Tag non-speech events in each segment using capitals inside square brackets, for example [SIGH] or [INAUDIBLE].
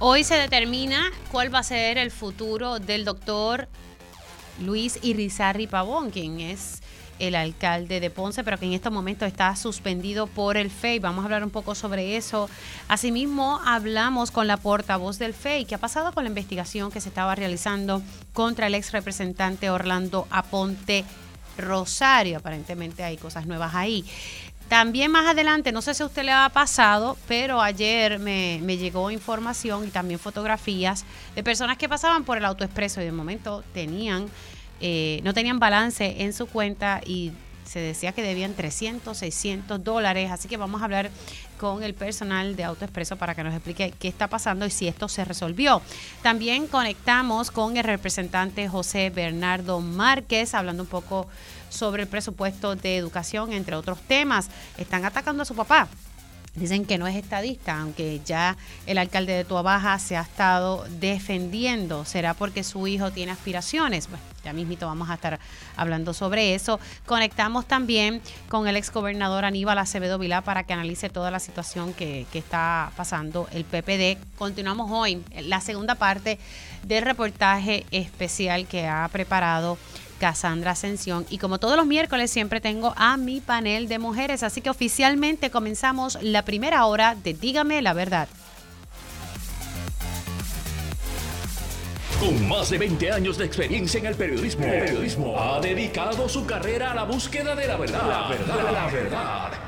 Hoy se determina cuál va a ser el futuro del doctor Luis Irizarri Pavón, quien es el alcalde de Ponce, pero que en este momento está suspendido por el FEI. Vamos a hablar un poco sobre eso. Asimismo, hablamos con la portavoz del FEI. ¿Qué ha pasado con la investigación que se estaba realizando contra el ex representante Orlando Aponte Rosario? Aparentemente hay cosas nuevas ahí. También más adelante, no sé si a usted le ha pasado, pero ayer me, me, llegó información y también fotografías de personas que pasaban por el autoexpreso y de momento tenían eh, no tenían balance en su cuenta y se decía que debían 300, 600 dólares. Así que vamos a hablar con el personal de AutoExpreso para que nos explique qué está pasando y si esto se resolvió. También conectamos con el representante José Bernardo Márquez, hablando un poco sobre el presupuesto de educación, entre otros temas. Están atacando a su papá. Dicen que no es estadista, aunque ya el alcalde de Tuabaja se ha estado defendiendo. ¿Será porque su hijo tiene aspiraciones? Bueno, ya mismito vamos a estar hablando sobre eso. Conectamos también con el exgobernador Aníbal Acevedo Vilá para que analice toda la situación que, que está pasando el PPD. Continuamos hoy la segunda parte del reportaje especial que ha preparado Cassandra Ascensión. Y como todos los miércoles siempre tengo a mi panel de mujeres, así que oficialmente comenzamos la primera hora de Dígame la verdad. Con más de 20 años de experiencia en el periodismo, periodismo, ha dedicado su carrera a la búsqueda de la verdad. La verdad, la verdad.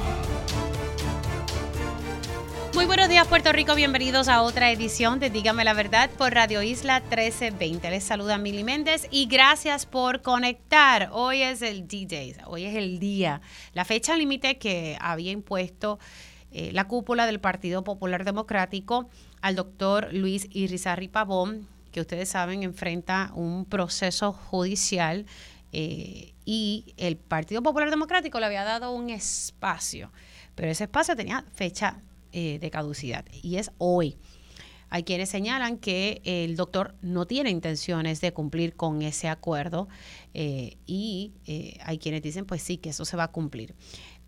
Muy buenos días Puerto Rico, bienvenidos a otra edición de Dígame la Verdad por Radio Isla 1320. Les saluda Mili Méndez y gracias por conectar. Hoy es el D-Day, hoy es el día, la fecha límite que había impuesto eh, la cúpula del Partido Popular Democrático al doctor Luis Irizarri Pavón, que ustedes saben enfrenta un proceso judicial eh, y el Partido Popular Democrático le había dado un espacio, pero ese espacio tenía fecha eh, de caducidad y es hoy. Hay quienes señalan que el doctor no tiene intenciones de cumplir con ese acuerdo eh, y eh, hay quienes dicen pues sí, que eso se va a cumplir.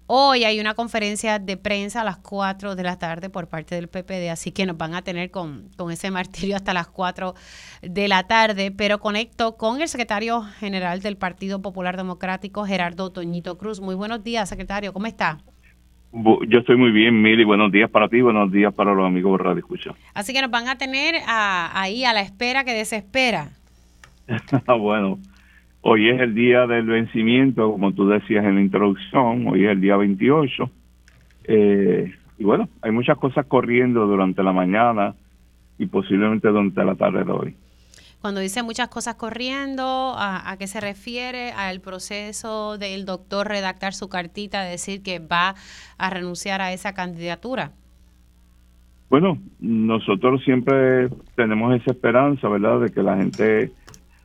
Hoy hay una conferencia de prensa a las 4 de la tarde por parte del PPD, así que nos van a tener con, con ese martirio hasta las 4 de la tarde, pero conecto con el secretario general del Partido Popular Democrático, Gerardo Toñito Cruz. Muy buenos días, secretario, ¿cómo está? Yo estoy muy bien, Mili. Buenos días para ti, buenos días para los amigos de Radio Escucha. Así que nos van a tener ahí a la espera que desespera. [LAUGHS] bueno, hoy es el día del vencimiento, como tú decías en la introducción, hoy es el día 28. Eh, y bueno, hay muchas cosas corriendo durante la mañana y posiblemente durante la tarde de hoy. Cuando dice muchas cosas corriendo, ¿a, qué se refiere? ¿Al proceso del doctor redactar su cartita, decir que va a renunciar a esa candidatura? Bueno, nosotros siempre tenemos esa esperanza, ¿verdad?, de que la gente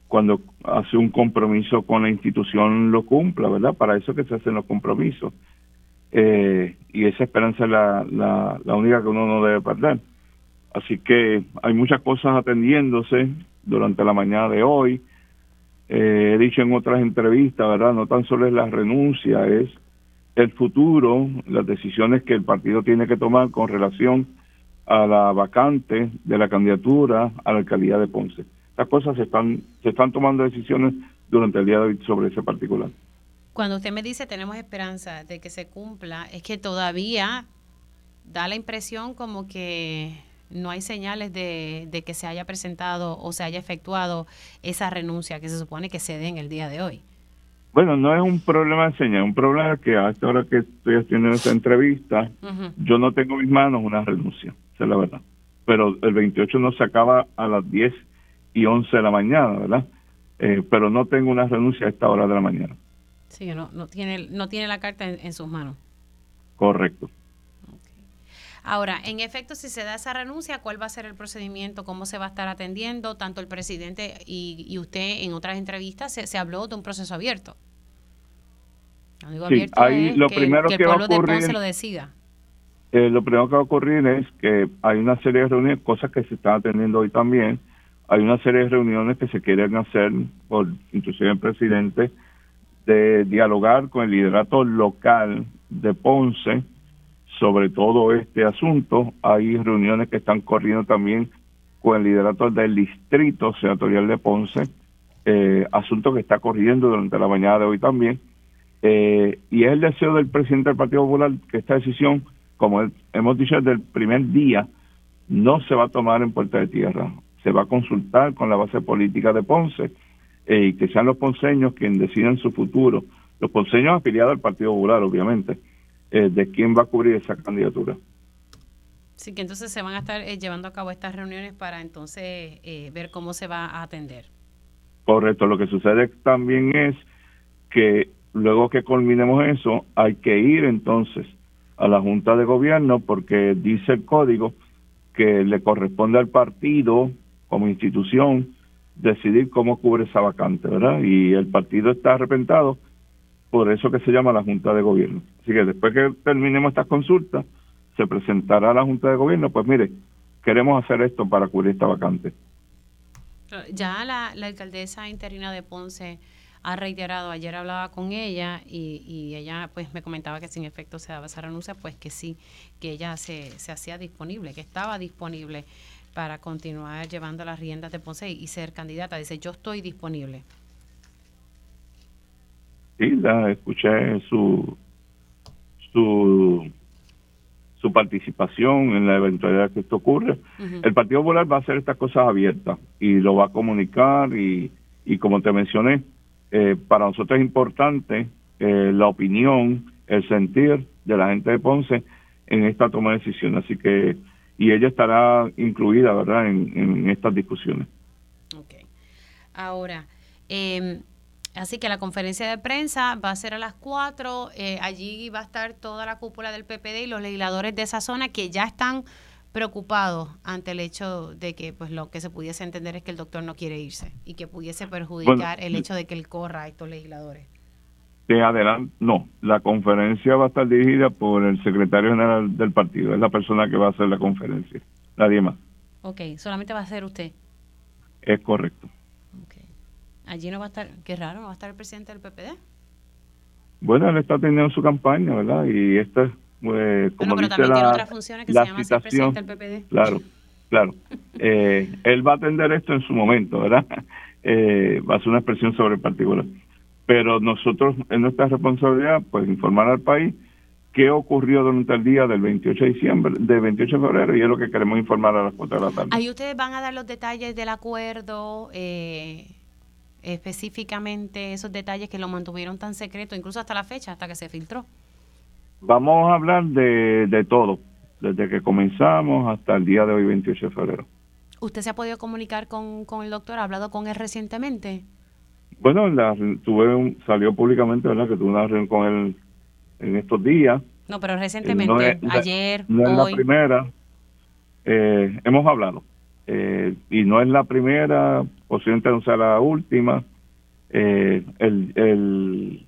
cuando hace un compromiso con la institución lo cumpla, ¿verdad? Para eso que se hacen los compromisos. Eh, y esa esperanza es la, la, la única que uno no debe perder. Así que hay muchas cosas atendiéndose durante la mañana de hoy. Eh, he dicho en otras entrevistas, ¿verdad? No tan solo es la renuncia, es el futuro, las decisiones que el partido tiene que tomar con relación a la vacante de la candidatura a la alcaldía de Ponce. Estas cosas se están, se están tomando decisiones durante el día de hoy sobre ese particular. Cuando usted me dice tenemos esperanza de que se cumpla, es que todavía da la impresión como que no hay señales de, que se haya presentado o se haya efectuado esa renuncia que se supone que se dé en el día de hoy. Bueno, no es un problema de señal, es un problema que hasta ahora que estoy haciendo esta entrevista, yo no tengo en mis manos una renuncia, esa es la verdad. Pero el 28 no se acaba a las 10 y 11 de la mañana, ¿verdad? Eh, pero no tengo una renuncia a esta hora de la mañana. Sí, no, no, tiene, no tiene la carta en sus manos. Correcto. Ahora, en efecto, si se da esa renuncia, ¿cuál va a ser el procedimiento? ¿Cómo se va a estar atendiendo? Tanto el presidente y, usted en otras entrevistas se, habló de un proceso abierto. Lo abierto lo primero que, el pueblo de lo decida. Eh, lo primero que va a ocurrir es que hay una serie de reuniones, cosas que se están atendiendo hoy también, hay una serie de reuniones que se quieren hacer por inclusive el presidente de dialogar con el liderato local de Ponce sobre todo este asunto. Hay reuniones que están corriendo también con el liderato del distrito senatorial de Ponce, eh, asunto que está corriendo durante la mañana de hoy también. Eh, y es el deseo del presidente del Partido Popular que esta decisión, como hemos dicho desde el primer día, no se va a tomar en puerta de tierra se va a consultar con la base política de Ponce eh, y que sean los ponceños quienes decidan su futuro, los ponceños afiliados al Partido Popular, obviamente, eh, de quién va a cubrir esa candidatura. Sí, que entonces se van a estar eh, llevando a cabo estas reuniones para entonces ver cómo se va a atender. Correcto, lo que sucede también es que luego que culminemos eso, hay que ir entonces a la Junta de Gobierno porque dice el código que le corresponde al partido como institución decidir cómo cubre esa vacante, ¿verdad? Y el partido está arrepentado por eso que se llama la Junta de Gobierno. Así que después que terminemos estas consultas, se presentará a la Junta de Gobierno, pues mire, queremos hacer esto para cubrir esta vacante. Ya la, alcaldesa interina de Ponce ha reiterado, ayer hablaba con ella y, y, ella pues me comentaba que sin efecto se daba esa renuncia, pues que sí, que ella se, se hacía disponible, que estaba disponible para continuar llevando las riendas de Ponce y ser candidata. Dice, yo estoy disponible. Sí, la escuché su, su, su participación en la eventualidad que esto ocurre. El Partido Popular va a hacer estas cosas abiertas y lo va a comunicar y, y como te mencioné, eh, para nosotros es importante eh, la opinión, el sentir de la gente de Ponce en esta toma de decisión. Así que y ella estará incluida, ¿verdad?, en, estas discusiones. Ok. Ahora, eh, así que la conferencia de prensa va a ser a las 4. Eh, allí va a estar toda la cúpula del PPD y los legisladores de esa zona que ya están preocupados ante el hecho de que pues lo que se pudiese entender es que el doctor no quiere irse y que pudiese perjudicar el hecho de que él corra a estos legisladores de adelante, no, la conferencia va a estar dirigida por el secretario general del partido, es la persona que va a hacer la conferencia, nadie más. Ok, solamente va a ser usted. Es correcto. Allí no va a estar, qué raro, no va a estar el presidente del PPD. Bueno, él está teniendo su campaña, ¿verdad? Y esta es, pues, como bueno, pero también tiene otras funciones que se llama ser presidente del PPD. Claro, claro. [LAUGHS] eh, él va a atender esto en su momento, ¿verdad? [LAUGHS] Eh, va a ser una expresión sobre el particular pero nosotros en nuestra responsabilidad pues informar al país qué ocurrió durante el día del 28 de diciembre, del 28 de febrero y es lo que queremos informar a las 4 de la tarde. Ahí ustedes van a dar los detalles del acuerdo, eh, específicamente esos detalles que lo mantuvieron tan secreto, incluso hasta la fecha, hasta que se filtró. Vamos a hablar de, de todo, desde que comenzamos hasta el día de hoy, 28 de febrero. ¿Usted se ha podido comunicar con, con el doctor? ¿Ha hablado con él recientemente? Bueno, la, tuve salió públicamente, ¿verdad? Que tuve una reunión con él en estos días. No, pero recientemente, ayer, no es la primera. Eh, hemos hablado. Eh, y no es la primera, posiblemente no sea la última. Eh, el, el,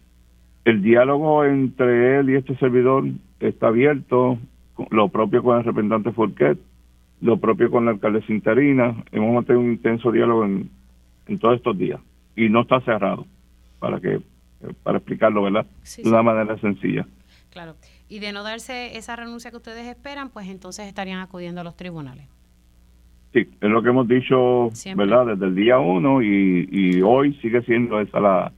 el diálogo entre él y este servidor está abierto, lo propio con el representante Forquet, lo propio con la alcaldesa interina. Hemos mantenido un intenso diálogo en, en todos estos días y no está cerrado, para que para explicarlo, ¿verdad? de una manera sencilla. Claro. Y de no darse esa renuncia que ustedes esperan, pues entonces estarían acudiendo a los tribunales. Sí, es lo que hemos dicho, ¿verdad? Desde el día uno y, y hoy sigue siendo esa la,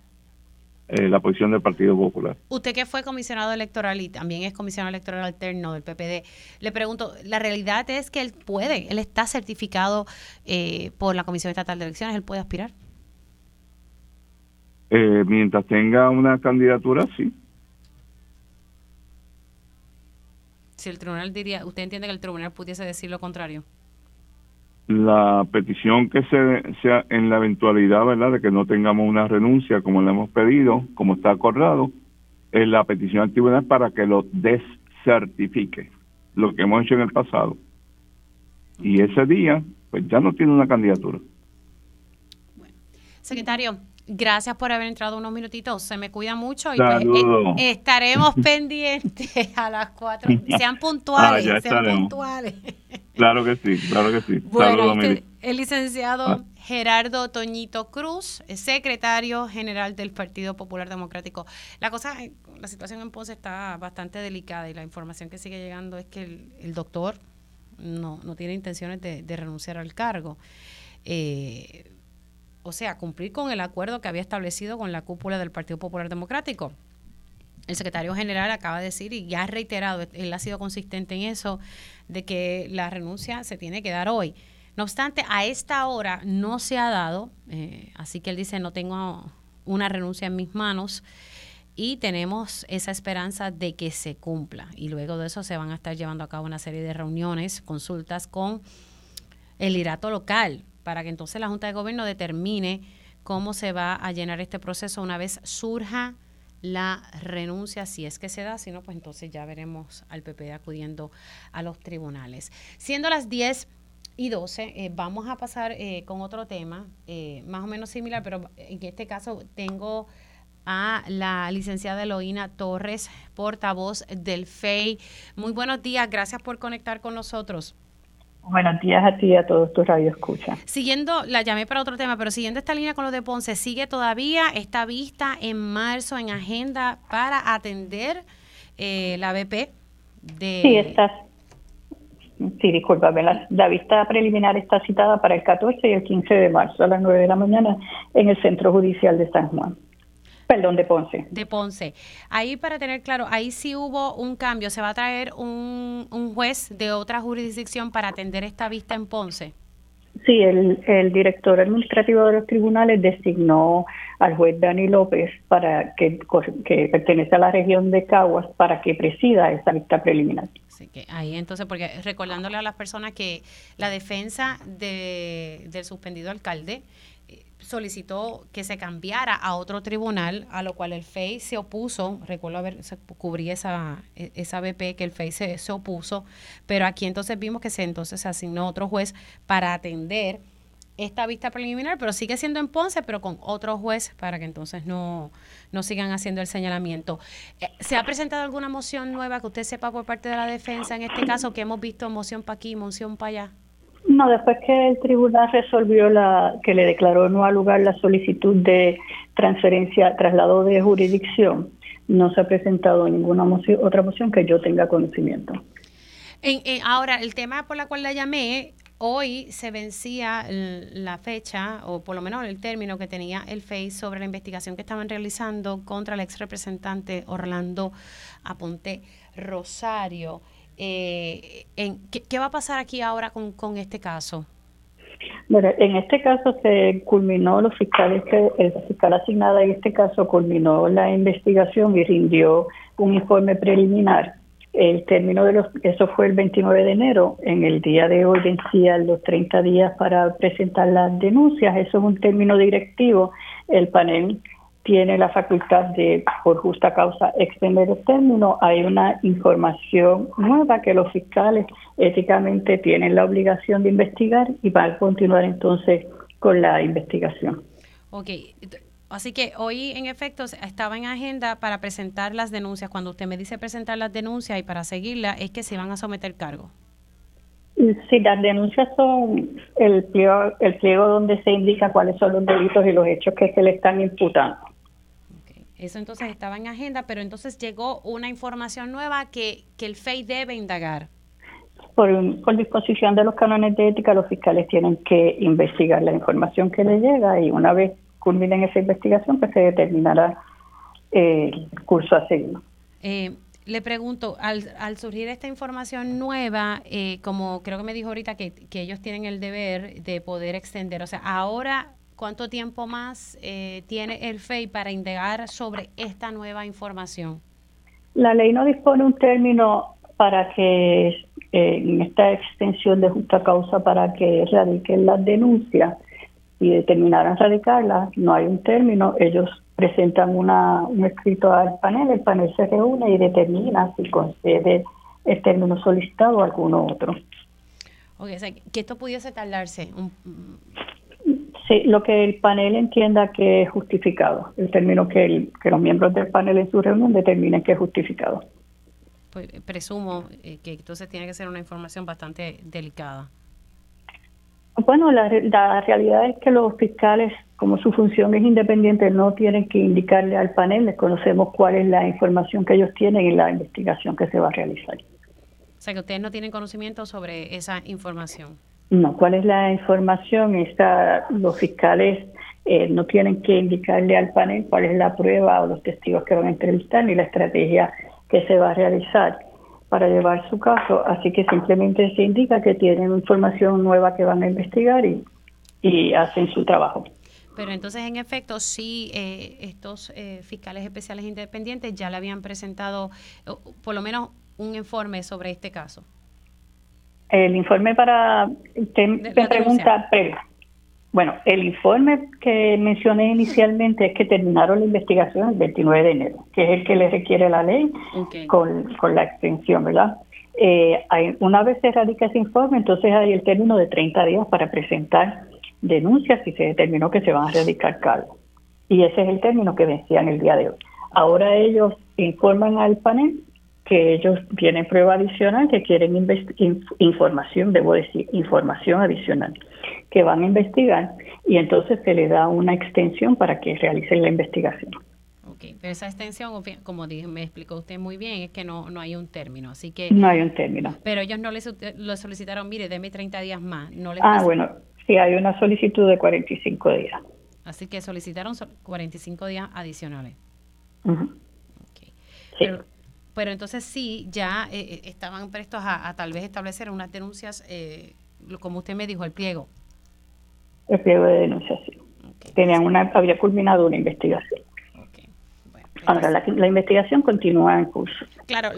eh, la posición del Partido Popular. Usted que fue comisionado electoral y también es comisionado electoral alterno del PPD, le pregunto, la realidad es que él puede, él está certificado eh, por la Comisión Estatal de Elecciones, él puede aspirar. Eh, mientras tenga una candidatura, sí. Si el tribunal diría, ¿usted entiende que el tribunal pudiese decir lo contrario? La petición que se sea en la eventualidad, ¿verdad?, de que no tengamos una renuncia como le hemos pedido, como está acordado, es la petición al tribunal para que lo descertifique, lo que hemos hecho en el pasado. Y ese día, pues ya no tiene una candidatura. Secretario, gracias por haber entrado unos minutitos. Se me cuida mucho y pues, eh, estaremos [LAUGHS] pendientes a las cuatro. Sean [LAUGHS] puntuales, ah, sean puntuales. Claro que sí, claro que sí. Bueno, este, el licenciado ah. Gerardo Toñito Cruz, secretario general del Partido Popular Democrático. La cosa, la situación en Ponce está bastante delicada y la información que sigue llegando es que el, doctor no, no, tiene intenciones de, renunciar al cargo. Eh, o sea, cumplir con el acuerdo que había establecido con la cúpula del Partido Popular Democrático. El secretario general acaba de decir y ya ha reiterado, él ha sido consistente en eso, de que la renuncia se tiene que dar hoy. No obstante, a esta hora no se ha dado, eh, así que él dice, no tengo una renuncia en mis manos y tenemos esa esperanza de que se cumpla. Y luego de eso se van a estar llevando a cabo una serie de reuniones, consultas con el irato local, para que entonces la Junta de Gobierno determine cómo se va a llenar este proceso una vez surja la renuncia, si es que se da, si no, pues entonces ya veremos al PP acudiendo a los tribunales. Siendo las 10 y 12, eh, vamos a pasar eh, con otro tema, eh, más o menos similar, pero en este caso tengo a la licenciada Eloína Torres, portavoz del FEI. Muy buenos días, gracias por conectar con nosotros. Buenos días a ti y a todos tus radioescuchas. Siguiendo, la llamé para otro tema, pero siguiendo esta línea con lo de Ponce, ¿sigue todavía esta vista en marzo en agenda para atender la BP? De... Sí, está Sí, discúlpame, la, vista preliminar está citada para el 14 y el 15 de marzo a las 9 de la mañana en el Centro Judicial de San Juan. Perdón, de Ponce. De Ponce. Ahí, para tener claro, ahí sí hubo un cambio. ¿Se va a traer un, un juez de otra jurisdicción para atender esta vista en Ponce? Sí, el, el, director administrativo de los tribunales designó al juez Dani López para que, que pertenece a la región de Caguas para que presida esa vista preliminar. Así que ahí entonces, porque recordándole a las personas que la defensa de, del suspendido alcalde solicitó que se cambiara a otro tribunal, a lo cual el FEI se opuso, recuerdo haber se cubría esa, e, esa BP que el FEI se, se, opuso, pero aquí entonces vimos que se entonces se asignó otro juez para atender esta vista preliminar, pero sigue siendo en Ponce, pero con otro juez para que entonces no, no sigan haciendo el señalamiento. Eh, ¿Se ha presentado alguna moción nueva que usted sepa por parte de la defensa en este caso que hemos visto moción para aquí, moción para allá? No, después que el tribunal resolvió la que le declaró no al lugar la solicitud de transferencia, traslado de jurisdicción, no se ha presentado ninguna moción, otra moción que yo tenga conocimiento. ahora, el tema por la cual la llamé, hoy se vencía la fecha, o por lo menos el término que tenía el FEI sobre la investigación que estaban realizando contra el ex representante Orlando Aponte Rosario. Eh, en, ¿qué, va a pasar aquí ahora con, con este caso? Bueno, en este caso se culminó, los fiscales, el fiscal asignado en este caso culminó la investigación y rindió un informe preliminar. El término de los, eso fue el 29 de enero. En el día de hoy vencían los 30 días para presentar las denuncias. Eso es un término directivo. El panel tiene la facultad de, por justa causa, extender el término. Hay una información nueva que los fiscales éticamente tienen la obligación de investigar y van a continuar entonces con la investigación. Ok, así que hoy en efecto estaba en agenda para presentar las denuncias. Cuando usted me dice presentar las denuncias y para seguirlas, es que se van a someter cargo. Sí, las denuncias son el pliego, el pliego donde se indica cuáles son los delitos y los hechos que se le están imputando. Eso entonces estaba en agenda, pero entonces llegó una información nueva que, que el FEI debe indagar. Por, por, disposición de los cánones de ética, los fiscales tienen que investigar la información que les llega y una vez culminen esa investigación, pues se determinará el curso a seguir. Eh, le pregunto, al, al, surgir esta información nueva, eh, como creo que me dijo ahorita que, que ellos tienen el deber de poder extender, o sea, ahora ¿Cuánto tiempo más eh, tiene el FEI para indagar sobre esta nueva información? La ley no dispone un término para que eh, en esta extensión de justa causa para que radiquen las denuncias y determinaran radicarlas, no hay un término, ellos presentan una, un escrito al panel, el panel se reúne y determina si concede el término solicitado o alguno otro. Ok, o sea, que esto pudiese tardarse un, Sí, lo que el panel entienda que es justificado, el término que, el, que los miembros del panel en su reunión determinen que es justificado. Pues presumo eh, que entonces tiene que ser una información bastante delicada. Bueno, la, la, realidad es que los fiscales, como su función es independiente, no tienen que indicarle al panel, les conocemos cuál es la información que ellos tienen y la investigación que se va a realizar. O sea, que ustedes no tienen conocimiento sobre esa información. No, ¿cuál es la información? Está, los fiscales eh, no tienen que indicarle al panel cuál es la prueba o los testigos que van a entrevistar ni la estrategia que se va a realizar para llevar su caso, así que simplemente se indica que tienen información nueva que van a investigar y, hacen su trabajo. Pero entonces, en efecto, sí, eh, estos eh, fiscales especiales independientes ya le habían presentado por lo menos un informe sobre este caso. El informe para, te, pregunta, bueno, el informe que mencioné inicialmente es que terminaron la investigación el 29 de enero, que es el que le requiere la ley con, la extensión, ¿verdad? Eh, hay, una vez se radica ese informe, entonces hay el término de 30 días para presentar denuncias si se determinó que se van a radicar cargos. Y ese es el término que vencía en el día de hoy. Ahora ellos informan al panel que ellos tienen prueba adicional, que quieren información, debo decir, información adicional, que van a investigar y entonces se le da una extensión para que realicen la investigación. Ok, pero esa extensión, como dije, me explicó usted muy bien, es que no, no hay un término, así que... No hay un término. Pero ellos no les lo solicitaron, mire, deme 30 días más. No ah, bueno, sí, hay una solicitud de 45 días. Así que solicitaron 45 días adicionales. okay. Sí. Pero entonces sí, ya eh, eh, estaban prestos a, tal vez establecer unas denuncias, eh, como usted me dijo, el pliego. El pliego de denunciación. Tenían una, había culminado una investigación. Ahora la, la, investigación continúa en curso. Claro,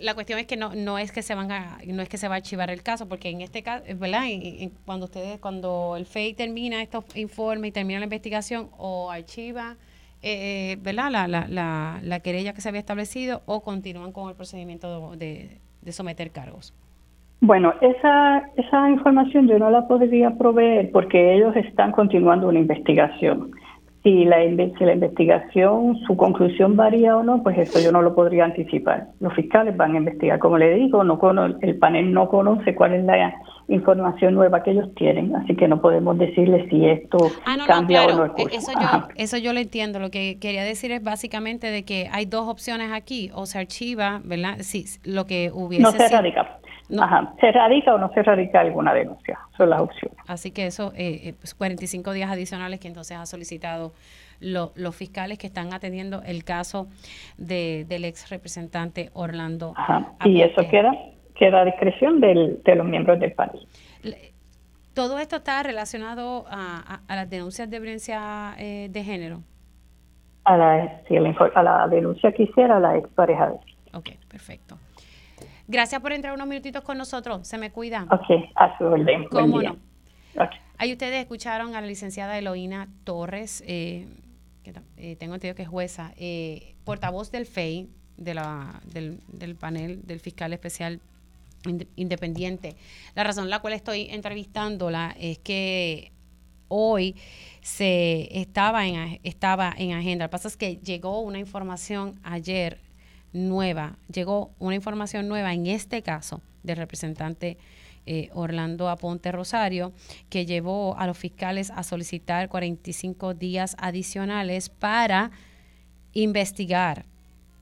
la cuestión es que no no es que se van a no es que se va a archivar el caso porque en este caso, ¿verdad? cuando ustedes cuando el FEI termina estos informes y termina la investigación o archiva eh, ¿verdad? La, la, la, la, querella que se había establecido o continúan con el procedimiento de, de, someter cargos? Bueno, esa, esa información yo no la podría proveer porque ellos están continuando una investigación. Si la, si la investigación, su conclusión varía o no, pues eso yo no lo podría anticipar. Los fiscales van a investigar. Como le digo, no el panel no conoce cuál es la información nueva que ellos tienen, así que no podemos decirle si esto ah, cambia o no. Eso yo, eso yo lo entiendo. Lo que quería decir es básicamente de que hay dos opciones aquí, o se archiva, ¿verdad? Sí, lo que hubiese No se radica. Ajá. ¿Se radica o no se radica alguna denuncia? Son las opciones. Así que eso, eh, 45 eh, pues, días adicionales que entonces ha solicitado los fiscales que están atendiendo el caso de, del ex representante Orlando. Ajá. Y eso queda, queda a discreción del, de los miembros del panel. ¿Todo esto está relacionado a, a, las denuncias de violencia eh, de género? A la, sí, a la denuncia que hiciera la expareja de Ok, perfecto. Gracias por entrar unos minutitos con nosotros. Se me cuida. Ok, a su orden. ¿Cómo no? Ahí ustedes escucharon a la licenciada Eloína Torres, eh, que eh, tengo entendido que es jueza, eh, portavoz del FEI, de la, del, del panel del fiscal especial independiente. La razón la cual estoy entrevistándola es que hoy se estaba en, estaba en agenda. Lo que pasa es que llegó una información ayer nueva, llegó una información nueva en este caso del representante eh, Orlando Aponte Rosario, que llevó a los fiscales a solicitar 45 días adicionales para investigar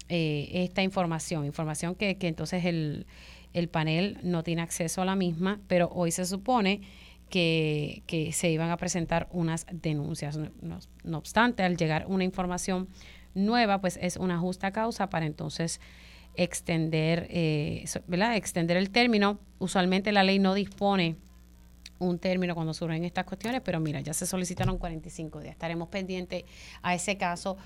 eh, esta información, información que, que entonces el, el, panel no tiene acceso a la misma, pero hoy se supone que, que se iban a presentar unas denuncias. no obstante, al llegar una información nueva, pues es una justa causa para entonces extender, eh, ¿verdad? extender el término. Usualmente la ley no dispone un término cuando surgen estas cuestiones, pero mira, ya se solicitaron 45 días. Estaremos pendientes a ese caso.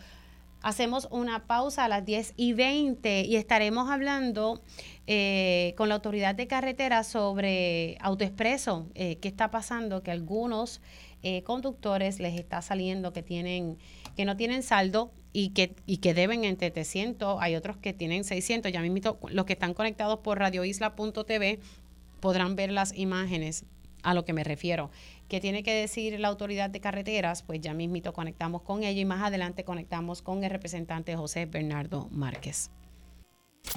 Hacemos una pausa a las 10 y 20 y estaremos hablando eh, con la autoridad de carretera sobre autoexpreso, eh, qué está pasando, que algunos eh, conductores les está saliendo que tienen que no tienen saldo y que, y que deben entre 300, hay otros que tienen 600. Ya mismo los que están conectados por radioisla.tv podrán ver las imágenes a lo que me refiero. ¿Qué tiene que decir la autoridad de carreteras? Pues ya mismito conectamos con ella y más adelante conectamos con el representante José Bernardo Márquez.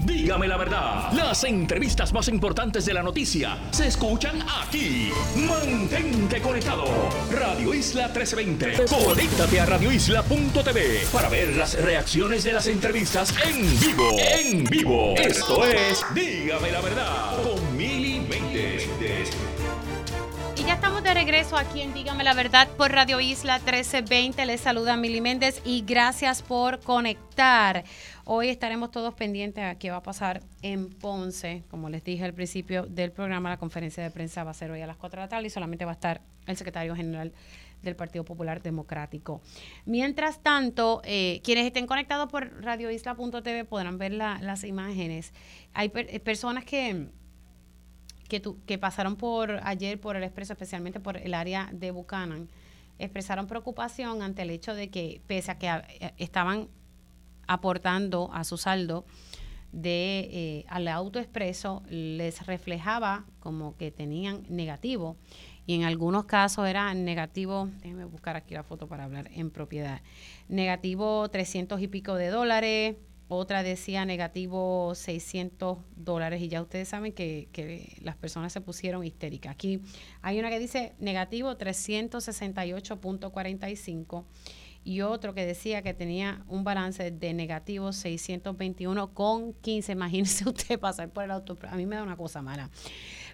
Dígame la verdad, las entrevistas más importantes de la noticia se escuchan aquí. Mantente conectado. Radio Isla 1320. Conéctate a radioisla.tv para ver las reacciones de las entrevistas en vivo. En vivo. Esto es Dígame la verdad ya estamos de regreso aquí en Dígame la Verdad por Radio Isla 1320. Les saluda Mili Méndez y gracias por conectar. Hoy estaremos todos pendientes a qué va a pasar en Ponce. Como les dije al principio del programa, la conferencia de prensa va a ser hoy a las 4 de la tarde y solamente va a estar el secretario general del Partido Popular Democrático. Mientras tanto, eh, quienes estén conectados por radioisla.tv podrán ver las imágenes. Hay eh, personas que, que, que pasaron por ayer por el expreso, especialmente por el área de Buchanan, expresaron preocupación ante el hecho de que, pese a que eh, estaban aportando a su saldo de eh, al autoexpreso les reflejaba como que tenían negativo. Y en algunos casos era negativo, déjenme buscar aquí la foto para hablar en propiedad, negativo 300 y pico de dólares, otra decía negativo 600 dólares y ya ustedes saben que, que, las personas se pusieron histéricas. Aquí hay una que dice negativo 368.45 y otro que decía que tenía un balance de negativo 621 con 15. Imagínese [LAUGHS] usted pasar por el auto. A mí me da una cosa mala.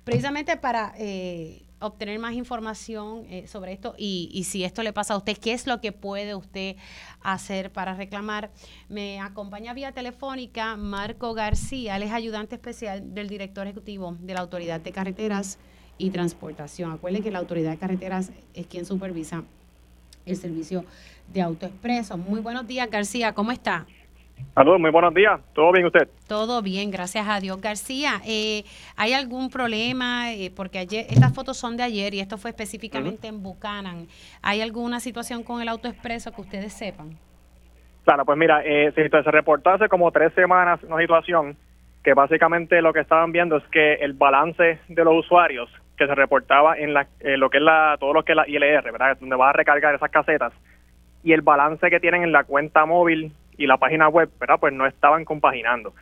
Precisamente para eh, obtener más información eh, sobre esto y, si esto le pasa a usted, qué es lo que puede usted hacer para reclamar. Me acompaña vía telefónica Marco García, él es ayudante especial del director ejecutivo de la Autoridad de Carreteras y Transportación. Acuérdense que la Autoridad de Carreteras es quien supervisa el servicio de AutoExpreso. Muy buenos días, García, ¿cómo está? Saludos, muy buenos días. ¿Todo bien usted? Todo bien, gracias a Dios. García, eh, ¿hay algún problema? Eh, porque ayer, estas fotos son de ayer y esto fue específicamente en Buchanan. ¿Hay alguna situación con el AutoExpreso que ustedes sepan? Claro, pues mira, eh, se, se reportó hace como tres semanas una situación que básicamente lo que estaban viendo es que el balance de los usuarios que se reportaba en la, lo que es la, todo lo que es la ILR, ¿verdad? Donde va a recargar esas casetas, y el balance que tienen en la cuenta móvil y la página web, ¿verdad? Pues no estaban compaginando.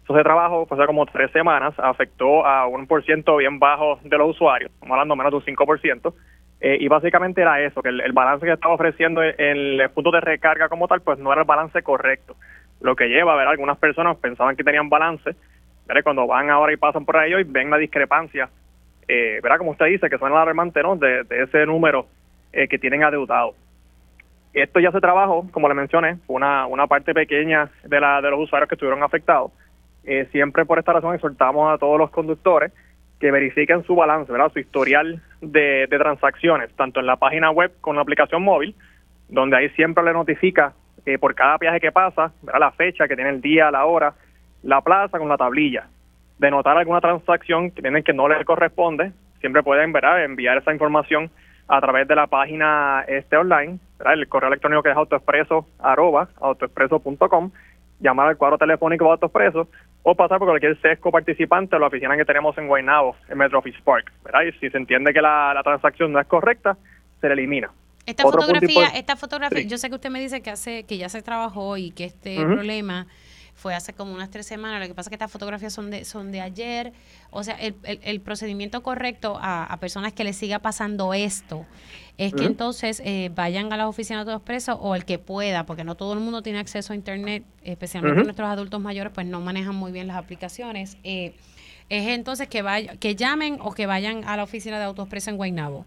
Entonces, trabajo, pues hace como tres semanas, afectó a un por ciento bien bajo de los usuarios, estamos hablando menos de un 5%, eh, y básicamente era eso, que el, balance que estaba ofreciendo en el punto de recarga como tal, pues no era el balance correcto. Lo que lleva, ver Algunas personas pensaban que tenían balance, ¿verdad? Cuando van ahora y pasan por ahí y ven la discrepancia, eh, ¿verdad? Como usted dice, que son alarmantes, ¿no? De, de ese número eh, que tienen adeudado. Esto ya se trabajó, como le mencioné, una, una parte pequeña de, la, de los usuarios que estuvieron afectados. Eh, siempre por esta razón exhortamos a todos los conductores que verifiquen su balance, ¿verdad? su historial de, transacciones, tanto en la página web como en la aplicación móvil, donde ahí siempre le notifica eh, por cada viaje que pasa, la fecha que tiene el día, la hora, la plaza con la tablilla. De notar alguna transacción que tienen que no le corresponde, siempre pueden ¿verdad? enviar esa información a través de la página este online, el correo electrónico que es autoexpreso, arroba, autoexpreso.com, llamar al cuadro telefónico de autoexpreso o pasar por cualquier sesco participante a la oficina que tenemos en Guaynabo, en Metro Office Park. ¿verdad? Y si se entiende que la, transacción no es correcta, se le elimina. Esta fotografía, esta fotografía, yo sé que usted me dice que hace que ya se trabajó y que este problema fue hace como unas tres semanas. Lo que pasa es que estas fotografías son de, son de ayer. O sea, el, el, procedimiento correcto a, personas que les siga pasando esto es que entonces eh, vayan a las oficinas de expresos o el que pueda, porque no todo el mundo tiene acceso a Internet, especialmente nuestros adultos mayores, pues no manejan muy bien las aplicaciones. Eh, es entonces que, vaya, que llamen o que vayan a la oficina de AutoExpreso en Guaynabo.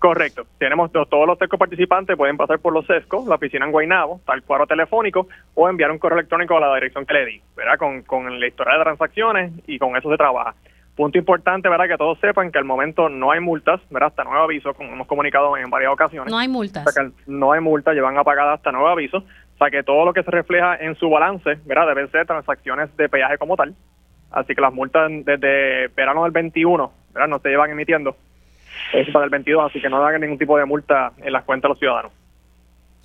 Correcto. Tenemos todos los sescos participantes pueden pasar por los sescos, la oficina en Guaynabo, tal cuadro telefónico o enviar un correo electrónico a la dirección que le di, ¿verdad? Con, con la historia de transacciones y con eso se trabaja. Punto importante, ¿verdad? Que todos sepan que al momento no hay multas, ¿verdad? Hasta nuevo aviso, como hemos comunicado en varias ocasiones. No hay multas. no hay multas, llevan apagadas hasta nuevo aviso. O sea que todo lo que se refleja en su balance, ¿verdad? Deben ser transacciones de peaje como tal. Así que las multas desde verano del 21, ¿verdad? No se llevan emitiendo para el 22, así que no hagan ningún tipo de multa en las cuentas de los ciudadanos.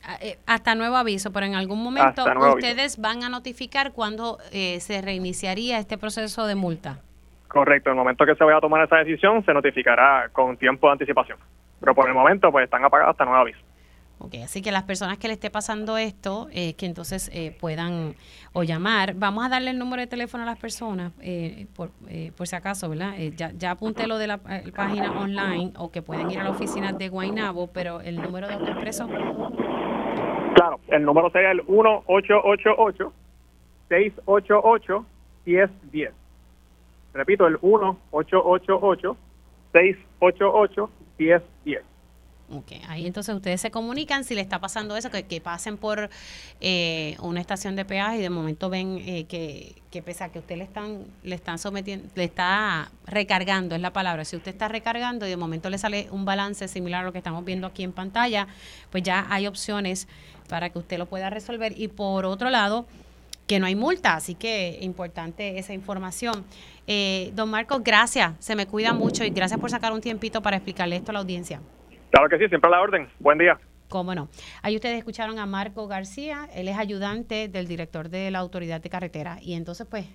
Ah, eh, hasta nuevo aviso, pero en algún momento ustedes van a notificar cuándo eh, se reiniciaría este proceso de multa. Correcto, en el momento que se vaya a tomar esa decisión se notificará con tiempo de anticipación. Pero por el momento pues están apagadas hasta nuevo aviso. Ok, así que las personas que le esté pasando esto, eh, que entonces eh, puedan o llamar, vamos a darle el número de teléfono a las personas, eh, por, por si acaso, ¿verdad? ya, ya apunté lo de la página online o que pueden ir a la oficina de Guainabo, pero el número de autoexpreso. Claro, el número sería el 1-888-688-1010. Repito, el 1-888-688-1010. Ok, ahí entonces ustedes se comunican si le está pasando eso, que, pasen por eh, una estación de peaje y de momento ven eh, que, que pese a que usted le están, le están sometiendo, le está recargando, es la palabra, si usted está recargando y de momento le sale un balance similar a lo que estamos viendo aquí en pantalla, pues ya hay opciones para que usted lo pueda resolver. Y por otro lado, que no hay multa, así que importante esa información. Eh, don Marcos, gracias, se me cuida mucho y gracias por sacar un tiempito para explicarle esto a la audiencia. Claro que sí, siempre a la orden. Buen día. Cómo no. Ahí ustedes escucharon a Marco García, él es ayudante del director de la Autoridad de Carretera. Y entonces, pues,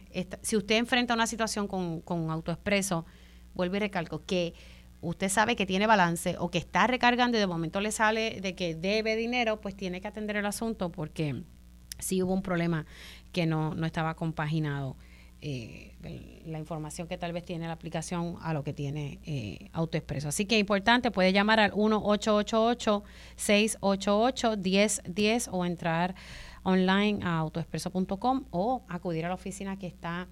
si usted enfrenta una situación con, con AutoExpreso, vuelvo y recalco que usted sabe que tiene balance o que está recargando y de momento le sale de que debe dinero, pues tiene que atender el asunto porque sí hubo un problema que no, no estaba compaginado. Eh, la información que tal vez tiene la aplicación a lo que tiene eh, AutoExpreso. Así que importante, puede llamar al 1-888-688-1010 o entrar online a autoexpreso.com o acudir a la oficina que está,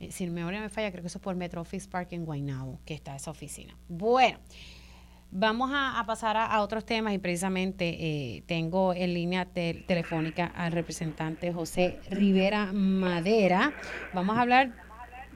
eh, si mi memoria me falla, creo que eso es por Metro Office Park en Guaynabo, que está esa oficina. Bueno. Vamos a, pasar a, otros temas y precisamente eh, tengo en línea telefónica al representante José Rivera Madera. Vamos a hablar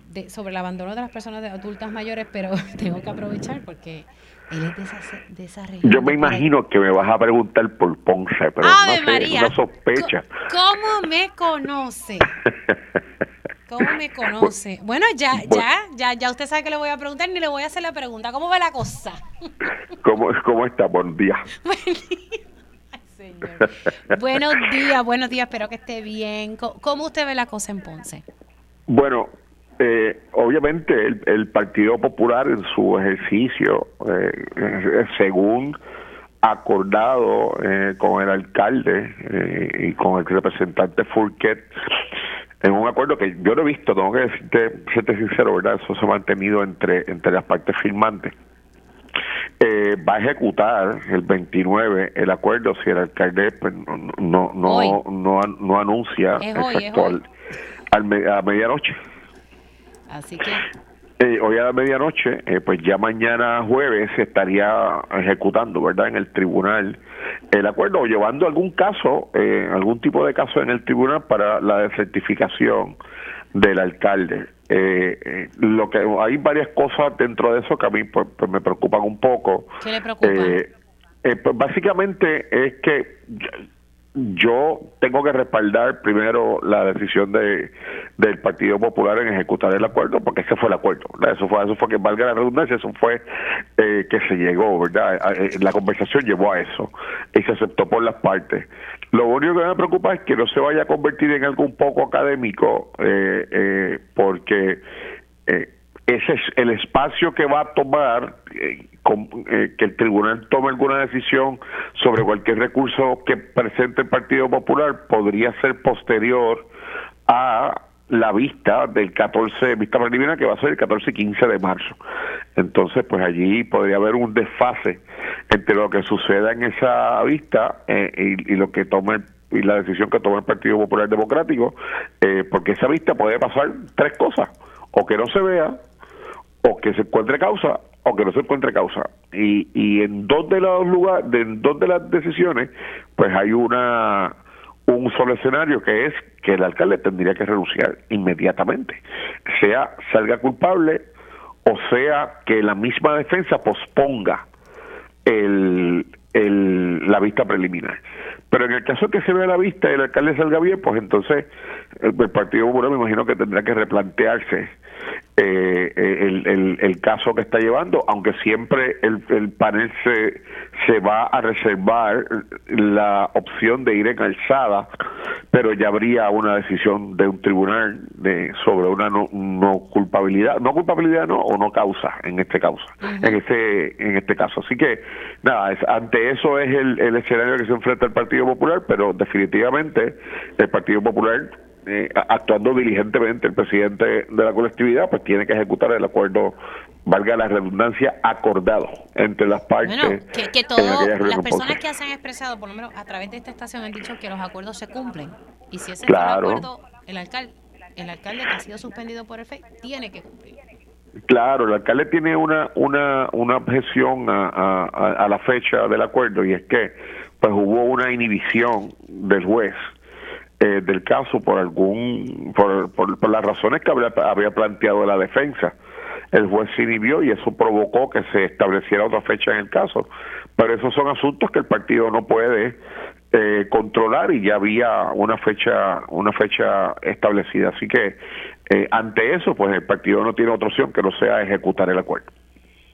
de, sobre el abandono de las personas adultas mayores, pero [LAUGHS] tengo que aprovechar porque él es de esa, de esa región. Yo me imagino que me vas a preguntar por Ponce, pero no sé, María, una sospecha. ¿Cómo me conoce? [LAUGHS] ¿Cómo me conoce? Bueno, ya, ya, ya, ya usted sabe que le voy a preguntar ni le voy a hacer la pregunta. ¿Cómo va la cosa? [LAUGHS] ¿Cómo, cómo está? Buen día. buenos días, buenos días, espero que esté bien. ¿Cómo usted ve la cosa en Ponce? Bueno, eh, obviamente el, Partido Popular en su ejercicio, eh, según acordado eh, con el alcalde y con el representante Fourquet, en un acuerdo que yo no he visto, tengo que decirte, serte sincero, ¿verdad? Eso se ha mantenido entre, entre las partes firmantes. Eh, va a ejecutar el 29 el acuerdo si el alcalde pues, no, no, no, no, no, anuncia Al, a medianoche. Así que eh, hoy a la medianoche, eh, pues ya mañana jueves se estaría ejecutando, ¿verdad?, en el tribunal el acuerdo o llevando algún caso, eh, algún tipo de caso en el tribunal para la desertificación del alcalde. lo que hay varias cosas dentro de eso que a mí pues, pues me preocupan un poco. ¿Qué le preocupa? pues básicamente es que yo tengo que respaldar primero la decisión de del Partido Popular en ejecutar el acuerdo porque ese fue el acuerdo eso fue eso fue que valga la redundancia eso fue eh, que se llegó verdad eh, la conversación llevó a eso y se aceptó por las partes. Lo único que me preocupa es que no se vaya a convertir en algo un poco académico eh, eh porque eh, ese es el espacio que va a tomar eh, eh, que el tribunal tome alguna decisión sobre cualquier recurso que presente el Partido Popular podría ser posterior a la vista del 14, vista preliminar que va a ser el 14 y 15 de marzo. Entonces, pues allí podría haber un desfase entre lo que suceda en esa vista eh, y, lo que tome y la decisión que tome el Partido Popular Democrático, porque esa vista puede pasar tres cosas, o que no se vea, o que se encuentre causa o que no se encuentre causa. Y, y en dos de los lugares, en dos de las decisiones, pues hay una un solo escenario que es que el alcalde tendría que renunciar inmediatamente, sea salga culpable o sea que la misma defensa posponga el, el, la vista preliminar. Pero en el caso que se vea la vista y el alcalde salga bien, pues entonces el, Partido Popular me imagino que tendrá que replantearse eh, el, el, el, caso que está llevando, aunque siempre el, el panel se, se va a reservar la opción de ir en alzada pero ya habría una decisión de un tribunal de sobre una no, culpabilidad, no culpabilidad no o no causa en este causa, en este en este caso. Así que nada, ante eso es el, el escenario que se enfrenta el Partido Popular, pero definitivamente el Partido Popular eh, actuando diligentemente el presidente de la colectividad, pues tiene que ejecutar el acuerdo, valga la redundancia, acordado entre las partes. Bueno, que, todas las personas que se han expresado, por lo menos a través de esta estación, han dicho que los acuerdos se cumplen. Y si ese claro. es el acuerdo, el alcalde, el alcalde que ha sido suspendido por el FEI tiene que cumplir. Claro, el alcalde tiene una una, una objeción a, a, a la fecha del acuerdo y es que pues hubo una inhibición del juez eh, del caso por algún por, por, las razones que había, había planteado la defensa. El juez se inhibió y eso provocó que se estableciera otra fecha en el caso. Pero esos son asuntos que el partido no puede eh, controlar y ya había una fecha una fecha establecida. Así que eh, ante eso pues el partido no tiene otra opción que no sea ejecutar el acuerdo.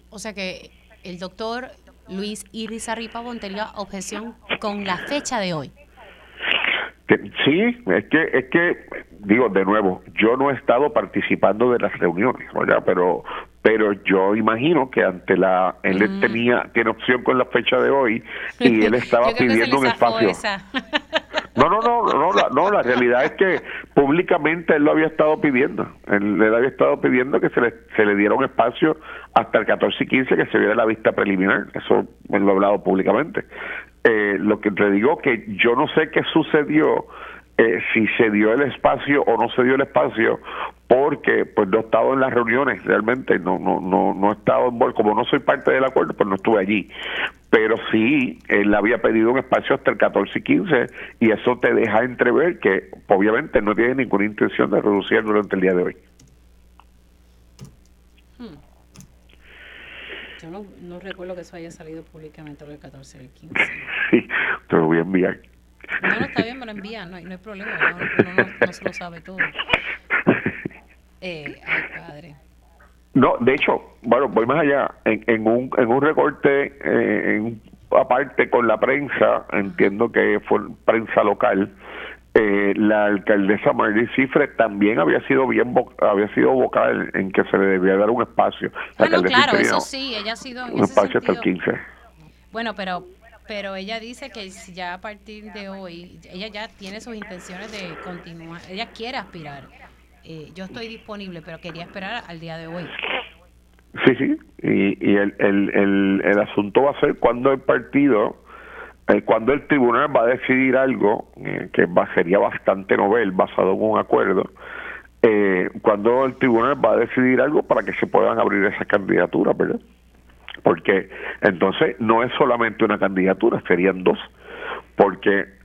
O sea que el doctor Luis Iris Pavón tenía objeción con la fecha de hoy sí, es que, es que, digo de nuevo, yo no he estado participando de las reuniones, pero pero yo imagino que ante la él mm. tenía tiene opción con la fecha de hoy y él [LAUGHS] estaba pidiendo un espacio. no no no no la, no la realidad es que públicamente él lo había estado pidiendo. Él, él, había estado pidiendo que se le se le diera un espacio hasta el 14 y 15 que se viera la vista preliminar. Eso lo he hablado públicamente eh, lo que te digo que yo no sé qué sucedió eh, si se dio el espacio o no se dio el espacio porque pues no he estado en las reuniones realmente no no no no he estado en como no soy parte del acuerdo pues no estuve allí. Pero sí él había pedido un espacio hasta el 14 y 15 y eso te deja entrever que obviamente no tiene ninguna intención de reducir durante el día de hoy Yo no, no, recuerdo que eso haya salido públicamente el 14 o el 15. Sí, te lo voy a enviar. No, no, está bien, me lo envían, no hay, no hay problema, no, no, se lo sabe todo. [LAUGHS] Eh, ay, padre. No, de hecho, bueno, voy más allá. En, en un, en un recorte, eh, en, aparte con la prensa, entiendo que fue prensa local, eh, la alcaldesa Marley Cifre también había sido bien había sido vocal en que se le debía dar un espacio. bueno, claro, eso sí, ella ha sido un espacio hasta el 15. Bueno, pero pero ella dice que ya a partir de hoy ella ya tiene sus intenciones de continuar, ella quiere aspirar. Eh, yo estoy disponible, pero quería esperar al día de hoy. Sí, sí, y, y el, el, el, el asunto va a ser cuando el partido eh, cuando el tribunal va a decidir algo eh, que sería bastante novel, basado en un acuerdo, eh, cuando el tribunal va a decidir algo para que se puedan abrir esas candidaturas, ¿verdad? Porque entonces no es solamente una candidatura, serían dos, porque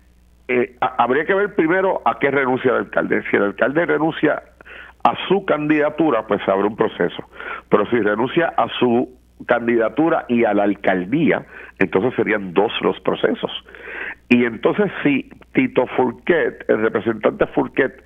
habría que ver primero a qué renuncia el alcalde. Si el alcalde renuncia a su candidatura, pues se abre un proceso, pero si renuncia a su candidatura y a la alcaldía, entonces serían dos los procesos. Y entonces si Tito Furquet, el representante Furquet,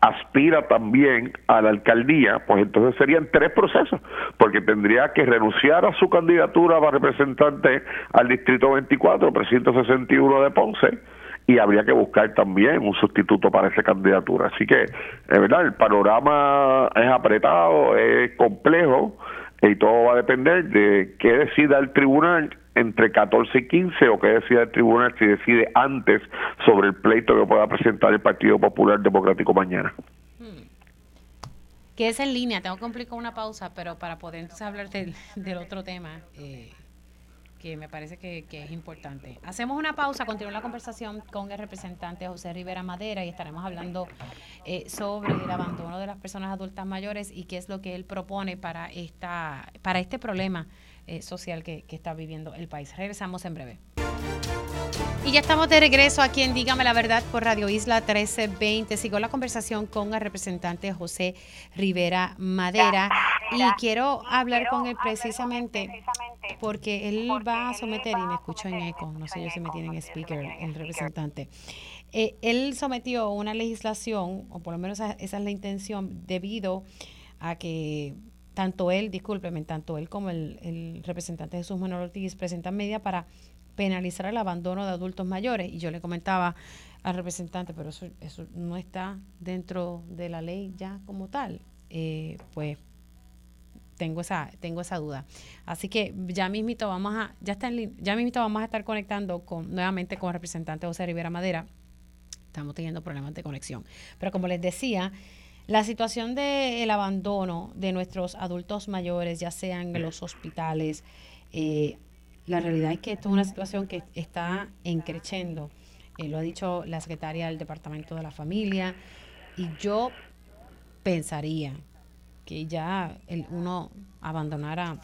aspira también a la alcaldía, pues entonces serían tres procesos, porque tendría que renunciar a su candidatura para representante al Distrito 24, 361 de Ponce, y habría que buscar también un sustituto para esa candidatura. Así que, es verdad, el panorama es apretado, es complejo, y todo va a depender de qué decida el tribunal entre 14 y 15 o qué decida el tribunal si decide antes sobre el pleito que pueda presentar el Partido Popular Democrático mañana. Que es en línea, tengo que cumplir con una pausa, pero para poder entonces hablar del, otro tema, eh, que me parece que, es importante. Hacemos una pausa, continuamos la conversación con el representante José Rivera Madera y estaremos hablando eh, sobre el abandono de las personas adultas mayores y qué es lo que él propone para, esta, para este problema eh, social que, que está viviendo el país. Regresamos en breve. Y ya estamos de regreso aquí en Dígame la Verdad por Radio Isla 1320. Sigo la conversación con el representante José Rivera Madera. Y quiero hablar con él precisamente porque él va a someter, y me escucho en eco, no sé yo si me tienen speaker el representante, eh, él sometió una legislación, o por lo menos esa es la intención, debido a que tanto él, discúlpeme, tanto él como el, representante Jesús Manuel Ortiz presentan medidas para penalizar el abandono de adultos mayores. Y yo le comentaba al representante, pero eso, eso no está dentro de la ley ya como tal. Eh, pues tengo esa, tengo esa duda. Así que ya mismito vamos a, ya está en, ya mismito vamos a estar conectando con, nuevamente con el representante José Rivera Madera. Estamos teniendo problemas de conexión. Pero como les decía, la situación del abandono de nuestros adultos mayores, ya sean en los hospitales, eh, la realidad es que esto es una situación que está encreciendo. Eh, lo ha dicho la secretaria del Departamento de la Familia. Y yo pensaría que ya el, uno abandonara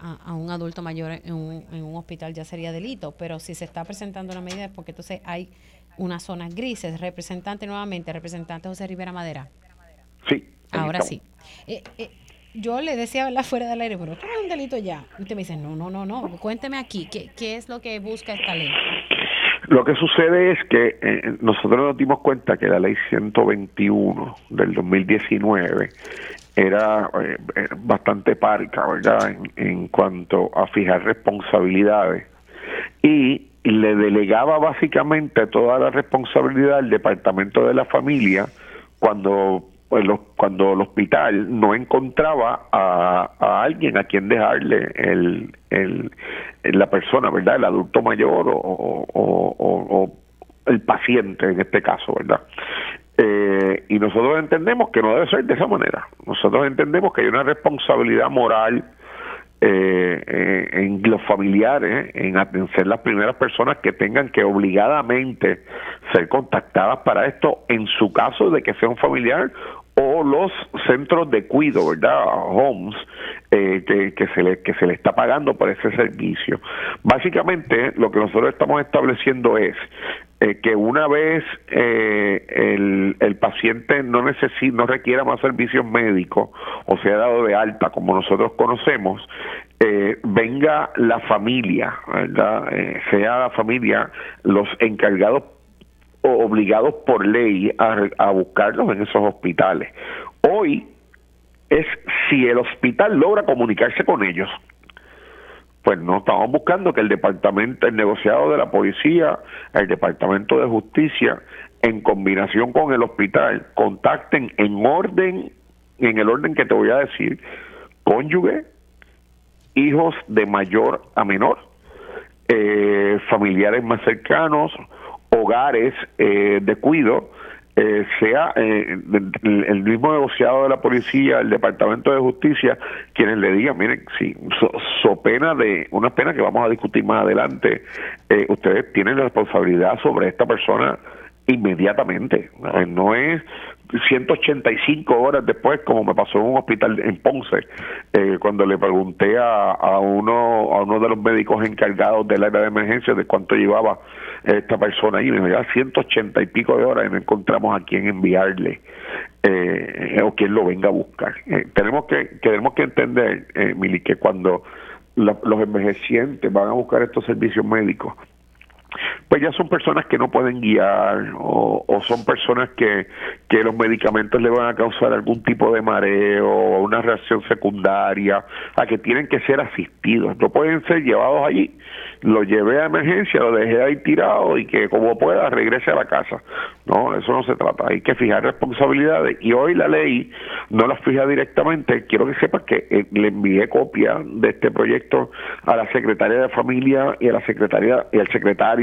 a, un adulto mayor en un, en un hospital ya sería delito. Pero si se está presentando una medida es porque entonces hay unas zonas grises. Representante nuevamente, representante José Rivera Madera. Sí. Ahora sí. Eh, eh, yo le decía la fuera del aire, pero esto no es un delito ya. Usted me dice, no, no, no, no. Cuénteme aquí, ¿qué, qué es lo que busca esta ley? Lo que sucede es que eh, nosotros nos dimos cuenta que la ley 121 del 2019 era bastante parca, ¿verdad?, en, en, cuanto a fijar responsabilidades y le delegaba básicamente toda la responsabilidad al Departamento de la Familia cuando pues cuando el hospital no encontraba a, alguien a quien dejarle el, la persona, ¿verdad? El adulto mayor o, el paciente en este caso, ¿verdad? Eh, y nosotros entendemos que no debe ser de esa manera. Nosotros entendemos que hay una responsabilidad moral eh, eh, en los familiares, en ser las primeras personas que tengan que obligadamente ser contactadas para esto, en su caso de que sea un familiar o los centros de cuido, ¿verdad? Homes, eh, que, se le, que se le está pagando por ese servicio. Básicamente, lo que nosotros estamos estableciendo es eh, que una vez eh, el, el, paciente no necesita, no requiera más servicios médicos o sea dado de alta, como nosotros conocemos, venga la familia, ¿verdad? sea la familia los encargados obligados por ley a, buscarlos en esos hospitales. Hoy es si el hospital logra comunicarse con ellos. Pues no estamos buscando que el departamento, el negociado de la policía, el departamento de justicia, en combinación con el hospital, contacten en orden, en el orden que te voy a decir, cónyuge, hijos de mayor a menor, eh, familiares más cercanos, hogares eh, de cuido, eh, sea eh, el, mismo negociado de la policía, el Departamento de Justicia, quienes le digan, miren, si so, pena de una pena que vamos a discutir más adelante, ustedes tienen la responsabilidad sobre esta persona inmediatamente. No es 185 horas después, como me pasó en un hospital en Ponce, eh, cuando le pregunté a, a, uno a uno de los médicos encargados del área de emergencia de cuánto llevaba esta persona ahí, me dijo, ya 180 y pico de horas y no encontramos a quién enviarle eh, o quien lo venga a buscar. Eh, tenemos que tenemos que entender, eh, Mili, que cuando los envejecientes van a buscar estos servicios médicos, pues ya son personas que no pueden guiar o, son personas que, que los medicamentos le van a causar algún tipo de mareo o una reacción secundaria, a que tienen que ser asistidos, no pueden ser llevados allí lo llevé a emergencia, lo dejé ahí tirado y que como pueda regrese a la casa. No, eso no se trata. Hay que fijar responsabilidades y hoy la ley no las fija directamente. Quiero que sepas que eh, le envié copia de este proyecto a la secretaria de familia y a la secretaria y al secretario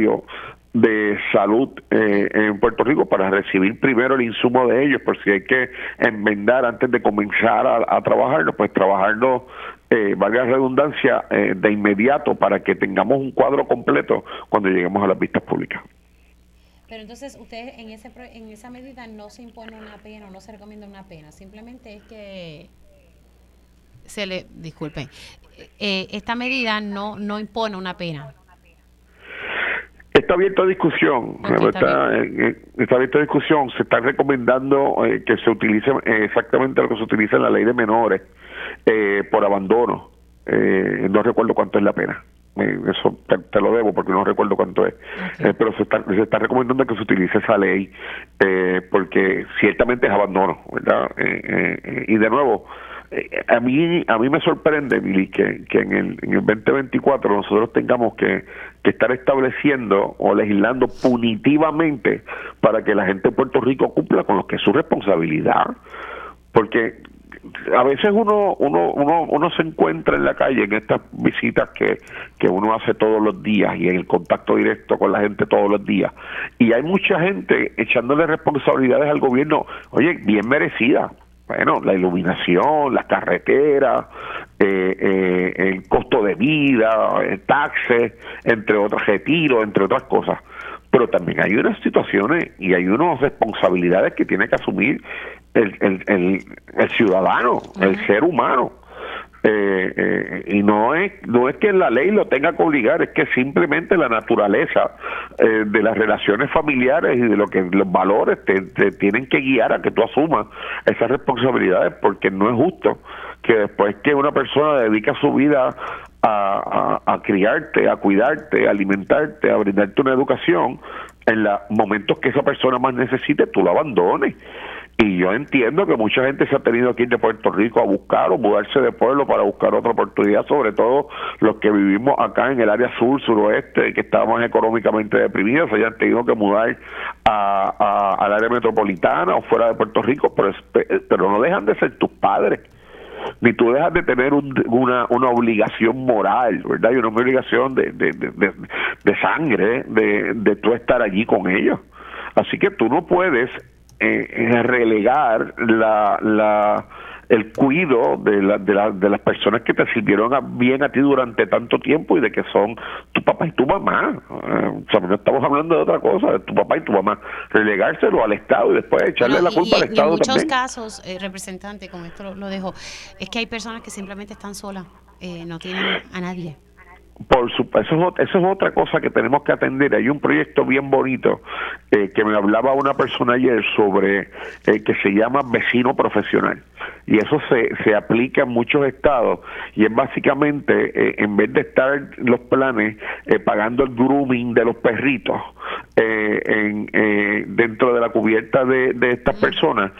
de salud eh, en Puerto Rico para recibir primero el insumo de ellos, por si hay que enmendar antes de comenzar a, a trabajarlo, pues trabajarlo eh, valga la redundancia, eh, de inmediato para que tengamos un cuadro completo cuando lleguemos a las vistas públicas. Pero entonces, ustedes en, ese, en esa medida no se impone una pena o no se recomienda una pena, simplemente es que se le, disculpen, eh, esta medida no, no impone una pena. Está abierta a discusión, está, está, abierta a discusión, se está recomendando que se utilice exactamente lo que se utiliza en la ley de menores, eh, por abandono. Eh, no recuerdo cuánto es la pena. Eh, eso te, lo debo porque no recuerdo cuánto es. pero se está, se está recomendando que se utilice esa ley porque ciertamente es abandono, ¿verdad? y de nuevo, a mí a mí me sorprende, Billy, que, que en, el, en el 2024 nosotros tengamos que, que estar estableciendo o legislando punitivamente para que la gente de Puerto Rico cumpla con lo que es su responsabilidad. Porque a veces uno, uno, uno, uno se encuentra en la calle en estas visitas que, que uno hace todos los días y en el contacto directo con la gente todos los días. Y hay mucha gente echándole responsabilidades al gobierno, oye, bien merecida. Bueno, la iluminación, las carreteras, eh, eh, el costo de vida, el taxes, entre otros retiros, entre otras cosas pero también hay unas situaciones y hay unas responsabilidades que tiene que asumir el, el, el, ciudadano, el ser humano. Eh, eh, y no es no es que la ley lo tenga que obligar es que simplemente la naturaleza eh, de las relaciones familiares y de lo que los valores te, tienen que guiar a que tú asumas esas responsabilidades porque no es justo que después que una persona dedica su vida a, a, a criarte a cuidarte a alimentarte a brindarte una educación en los momentos que esa persona más necesite tú lo abandones y yo entiendo que mucha gente se ha tenido que ir de Puerto Rico a buscar o mudarse de pueblo para buscar otra oportunidad, sobre todo los que vivimos acá en el área sur, suroeste, que estamos económicamente deprimidos, se hayan tenido que mudar a, al área metropolitana o fuera de Puerto Rico, pero, pero no dejan de ser tus padres ni tú dejas de tener una, una obligación moral, ¿verdad? Y una obligación de, de, de, de sangre, de, de tú estar allí con ellos. Así que tú no puedes eh, relegar la, la, el cuido de, la, de, la, de las personas que te sirvieron bien a ti durante tanto tiempo y de que son tu papá y tu mamá. Eh, o sea, no estamos hablando de otra cosa, de tu papá y tu mamá. Relegárselo al Estado y después echarle la culpa al Estado. En muchos casos, eh, representante, con esto lo, dejo, es que hay personas que simplemente están solas, eh, no tienen a nadie. Por supuesto, eso, eso, es otra cosa que tenemos que atender. Hay un proyecto bien bonito eh, que me hablaba una persona ayer sobre eh, que se llama vecino profesional. Y eso se, se aplica en muchos estados. Y es básicamente eh, en vez de estar los planes eh, pagando el grooming de los perritos eh, en, dentro de la cubierta de, de estas personas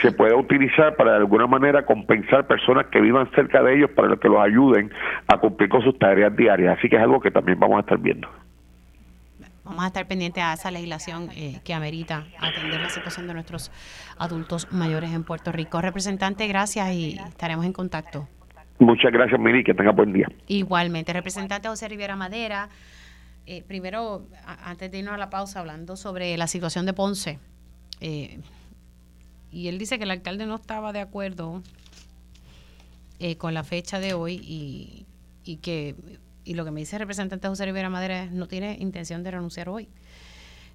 se puede utilizar para de alguna manera compensar personas que vivan cerca de ellos para que los ayuden a cumplir con sus tareas diarias así que es algo que también vamos a estar viendo vamos a estar pendientes a esa legislación eh, que amerita atender la situación de nuestros adultos mayores en Puerto Rico. Representante, gracias y estaremos en contacto. Muchas gracias, Miri, que tenga buen día. Igualmente, representante José Rivera Madera. Eh, primero, antes de irnos a la pausa, hablando sobre la situación de Ponce. Eh, y él dice que el alcalde no estaba de acuerdo con la fecha de hoy y, y que y lo que me dice el representante José Rivera Madera es no tiene intención de renunciar hoy.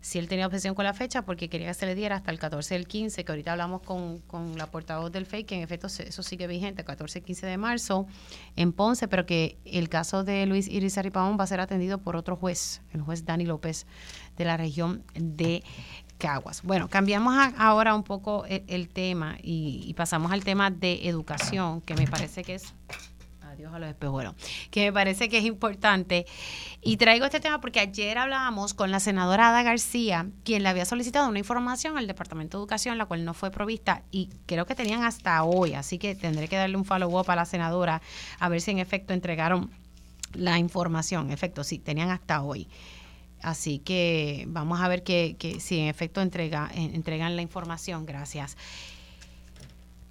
Si él tenía obsesión con la fecha, porque quería que se le diera hasta el 14 del 15, que ahorita hablamos con, con la portavoz del FEI, que en efecto eso sigue vigente, 14 y 15 de marzo, en Ponce, pero que el caso de Luis Irizarry Pavón va a ser atendido por otro juez, el juez Dani López, de la región de Caguas. Bueno, cambiamos ahora un poco el, tema y pasamos al tema de educación, que me parece que es Dios a los espejuelos, que me parece que es importante. Y traigo este tema porque ayer hablábamos con la senadora Ada García, quien le había solicitado una información al Departamento de Educación, la cual no fue provista, y creo que tenían hasta hoy, así que tendré que darle un follow-up a la senadora a ver si en efecto entregaron la información. Efecto, sí, tenían hasta hoy. Así que vamos a ver que, que si en efecto entrega, entregan la información. Gracias.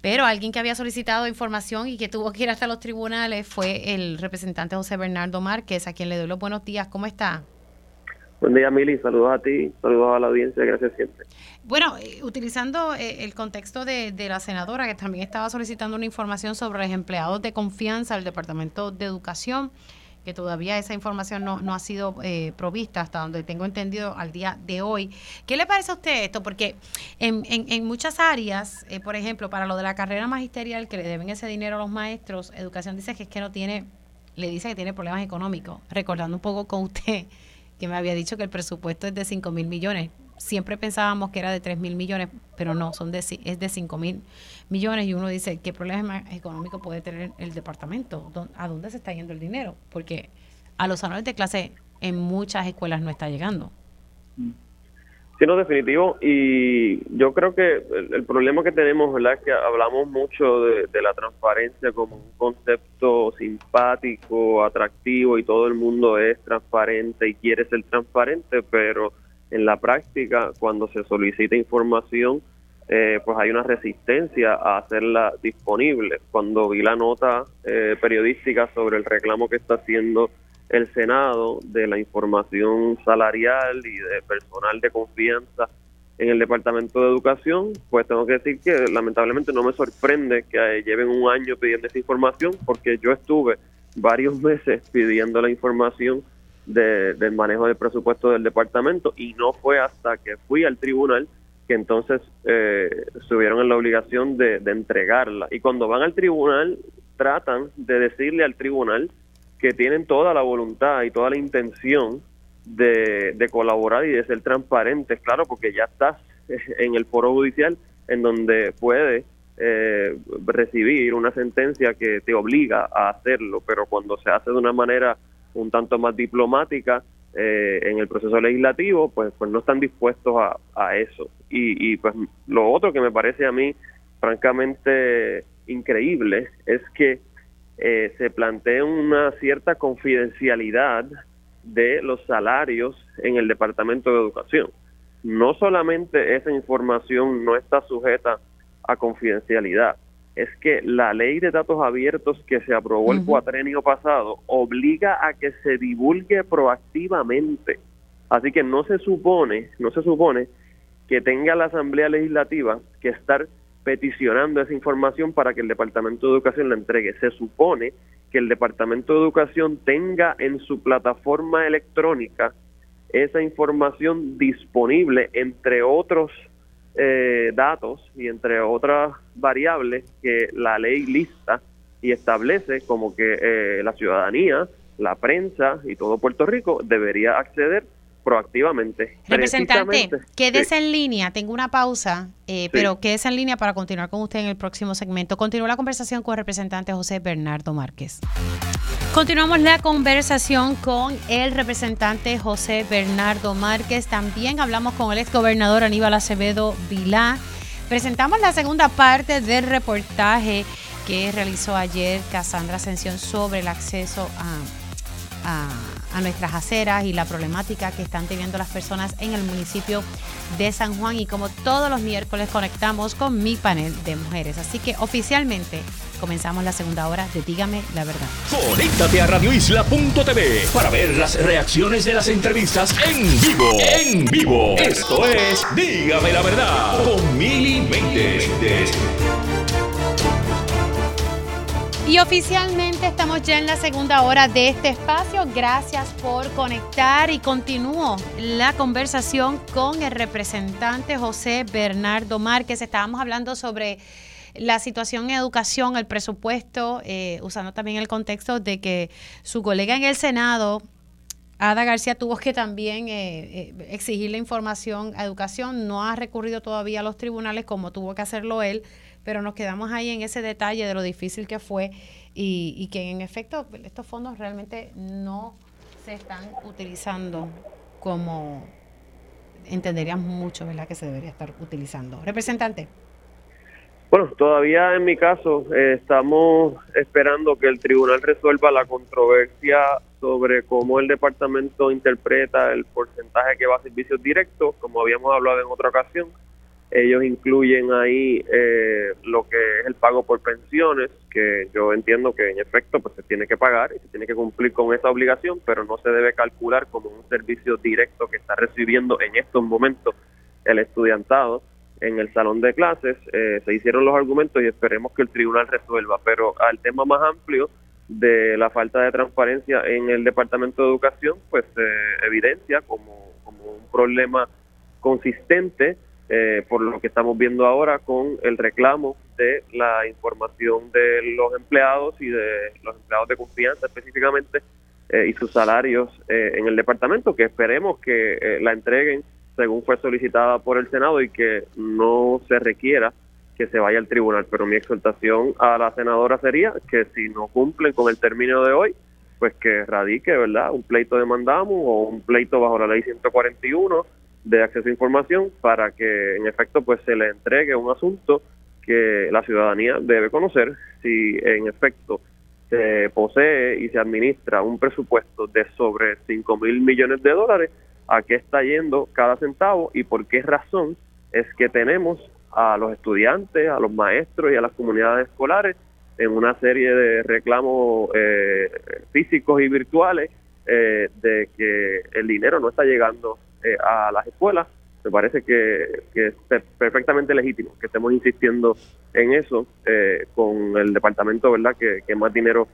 Pero alguien que había solicitado información y que tuvo que ir hasta los tribunales fue el representante José Bernardo Márquez, a quien le doy los buenos días. ¿Cómo está? Buen día, Mili. Saludos a ti, saludos a la audiencia. Gracias siempre. Bueno, eh, utilizando eh, el contexto de, de, la senadora, que también estaba solicitando una información sobre los empleados de confianza del Departamento de Educación, que todavía esa información no, no ha sido eh, provista hasta donde tengo entendido al día de hoy. ¿Qué le parece a usted esto? Porque en, en, muchas áreas, eh, por ejemplo, para lo de la carrera magisterial que le deben ese dinero a los maestros, Educación dice que es que no tiene, le dice que tiene problemas económicos. Recordando un poco con usted que me había dicho que el presupuesto es de 5 mil millones siempre pensábamos que era de 3 mil millones, pero no, son de, es de 5 mil millones y uno dice, ¿qué problema económico puede tener el departamento? ¿A dónde se está yendo el dinero? Porque a los salones de clase en muchas escuelas no está llegando. Sí, no, definitivo. Y yo creo que el, problema que tenemos, ¿verdad? Es que hablamos mucho de, la transparencia como un concepto simpático, atractivo y todo el mundo es transparente y quiere ser transparente, pero en la práctica, cuando se solicita información, eh, pues hay una resistencia a hacerla disponible. Cuando vi la nota eh, periodística sobre el reclamo que está haciendo el Senado de la información salarial y de personal de confianza en el Departamento de Educación, pues tengo que decir que lamentablemente no me sorprende que lleven un año pidiendo esa información porque yo estuve varios [LAUGHS] meses pidiendo la información del manejo del presupuesto del departamento y no fue hasta que fui al tribunal que entonces eh, subieron en la obligación de entregarla. Y cuando van al tribunal, tratan de decirle al tribunal que tienen toda la voluntad y toda la intención de, colaborar y de ser transparentes, claro, porque ya estás [LAUGHS] en el foro judicial en donde puedes eh, recibir una sentencia que te obliga a hacerlo, pero cuando se hace de una manera un tanto más diplomática eh, en el proceso legislativo, pues, pues no están dispuestos a, eso. Y, y pues lo otro que me parece a mí francamente increíble es que eh, se plantea una cierta confidencialidad de los salarios en el Departamento de Educación. No solamente esa información no está sujeta a confidencialidad, es que la ley de datos abiertos que se aprobó el cuatrenio pasado obliga a que se divulgue proactivamente. Así que no se supone, no se supone que tenga la Asamblea Legislativa que estar peticionando esa información para que el Departamento de Educación la entregue. Se supone que el Departamento de Educación tenga en su plataforma electrónica esa información disponible, entre otros eh, datos y entre otras variables que la ley lista y establece como que eh, la ciudadanía, la prensa y todo Puerto Rico debería acceder proactivamente. Representante, quédese en línea, tengo una pausa, eh, pero quédese en línea para continuar con usted en el próximo segmento. Continúa la conversación con el representante José Bernardo Márquez. Continuamos la conversación con el representante José Bernardo Márquez. También hablamos con el exgobernador Aníbal Acevedo Vilá. Presentamos la segunda parte del reportaje que realizó ayer Casandra Ascensión sobre el acceso a a nuestras aceras y la problemática que están teniendo las personas en el municipio de San Juan y como todos los miércoles conectamos con mi panel de mujeres. Así que oficialmente comenzamos la segunda hora de Dígame la verdad. Conéctate a radioisla.tv para ver las reacciones de las entrevistas en vivo. En vivo. Esto es Dígame la verdad con Mili y oficialmente estamos ya en la segunda hora de este espacio. Gracias por conectar y continúo la conversación con el representante José Bernardo Márquez. Estábamos hablando sobre la situación en educación, el presupuesto, eh, usando también el contexto de que su colega en el Senado, Ada García, tuvo que también eh, eh, exigir la información a educación. No ha recurrido todavía a los tribunales como tuvo que hacerlo él pero nos quedamos ahí en ese detalle de lo difícil que fue y, que en efecto estos fondos realmente no se están utilizando como entenderíamos mucho, ¿verdad? Que se debería estar utilizando. Representante. Bueno, todavía en mi caso eh, estamos esperando que el tribunal resuelva la controversia sobre cómo el departamento interpreta el porcentaje que va a servicios directos, como habíamos hablado en otra ocasión. Ellos incluyen ahí eh, lo que es el pago por pensiones, que yo entiendo que en efecto pues se tiene que pagar y se tiene que cumplir con esa obligación, pero no se debe calcular como un servicio directo que está recibiendo en estos momentos el estudiantado en el salón de clases. Eh, se hicieron los argumentos y esperemos que el tribunal resuelva, pero al tema más amplio de la falta de transparencia en el Departamento de Educación, pues se evidencia como, como un problema consistente eh, por lo que estamos viendo ahora con el reclamo de la información de los empleados y de los empleados de confianza específicamente eh, y sus salarios eh, en el departamento, que esperemos que la entreguen según fue solicitada por el Senado y que no se requiera que se vaya al tribunal. Pero mi exhortación a la senadora sería que si no cumplen con el término de hoy, pues que radique, ¿verdad? Un pleito de mandamos o un pleito bajo la ley 141 de acceso a información para que en efecto pues se le entregue un asunto que la ciudadanía debe conocer. Si en efecto se posee y se administra un presupuesto de sobre 5 mil millones de dólares, a qué está yendo cada centavo y por qué razón es que tenemos a los estudiantes, a los maestros y a las comunidades escolares en una serie de reclamos eh, físicos y virtuales eh, de que el dinero no está llegando eh, a las escuelas. Me parece que, es perfectamente legítimo que estemos insistiendo en eso con el departamento verdad que, que más dinero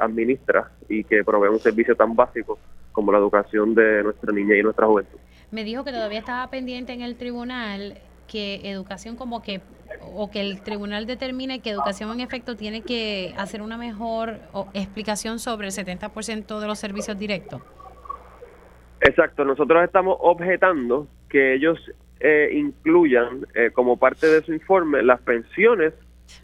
administra y que provee un servicio tan básico como la educación de nuestra niña y nuestra juventud. Me dijo que todavía estaba pendiente en el tribunal que educación como que o que el tribunal determine que educación en efecto tiene que hacer una mejor explicación sobre el 70% de los servicios directos. Exacto, nosotros estamos objetando que ellos eh, incluyan eh, como parte de su informe las pensiones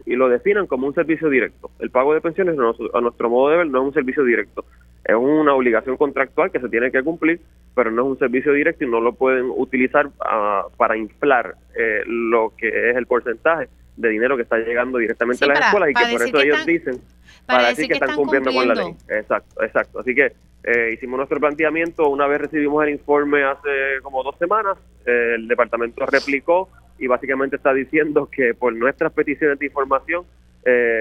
y lo definan como un servicio directo. El pago de pensiones a nuestro modo de ver no es un servicio directo es una obligación contractual que se tiene que cumplir, pero no es un servicio directo y no lo pueden utilizar ah, para inflar eh, lo que es el porcentaje de dinero que está llegando directamente a las escuelas y que por eso ellos dicen para, decir que, están, cumpliendo, con la ley. Exacto, exacto. Así que eh, hicimos nuestro planteamiento, una vez recibimos el informe hace como dos semanas, eh, el departamento replicó y básicamente está diciendo que por nuestras peticiones de información,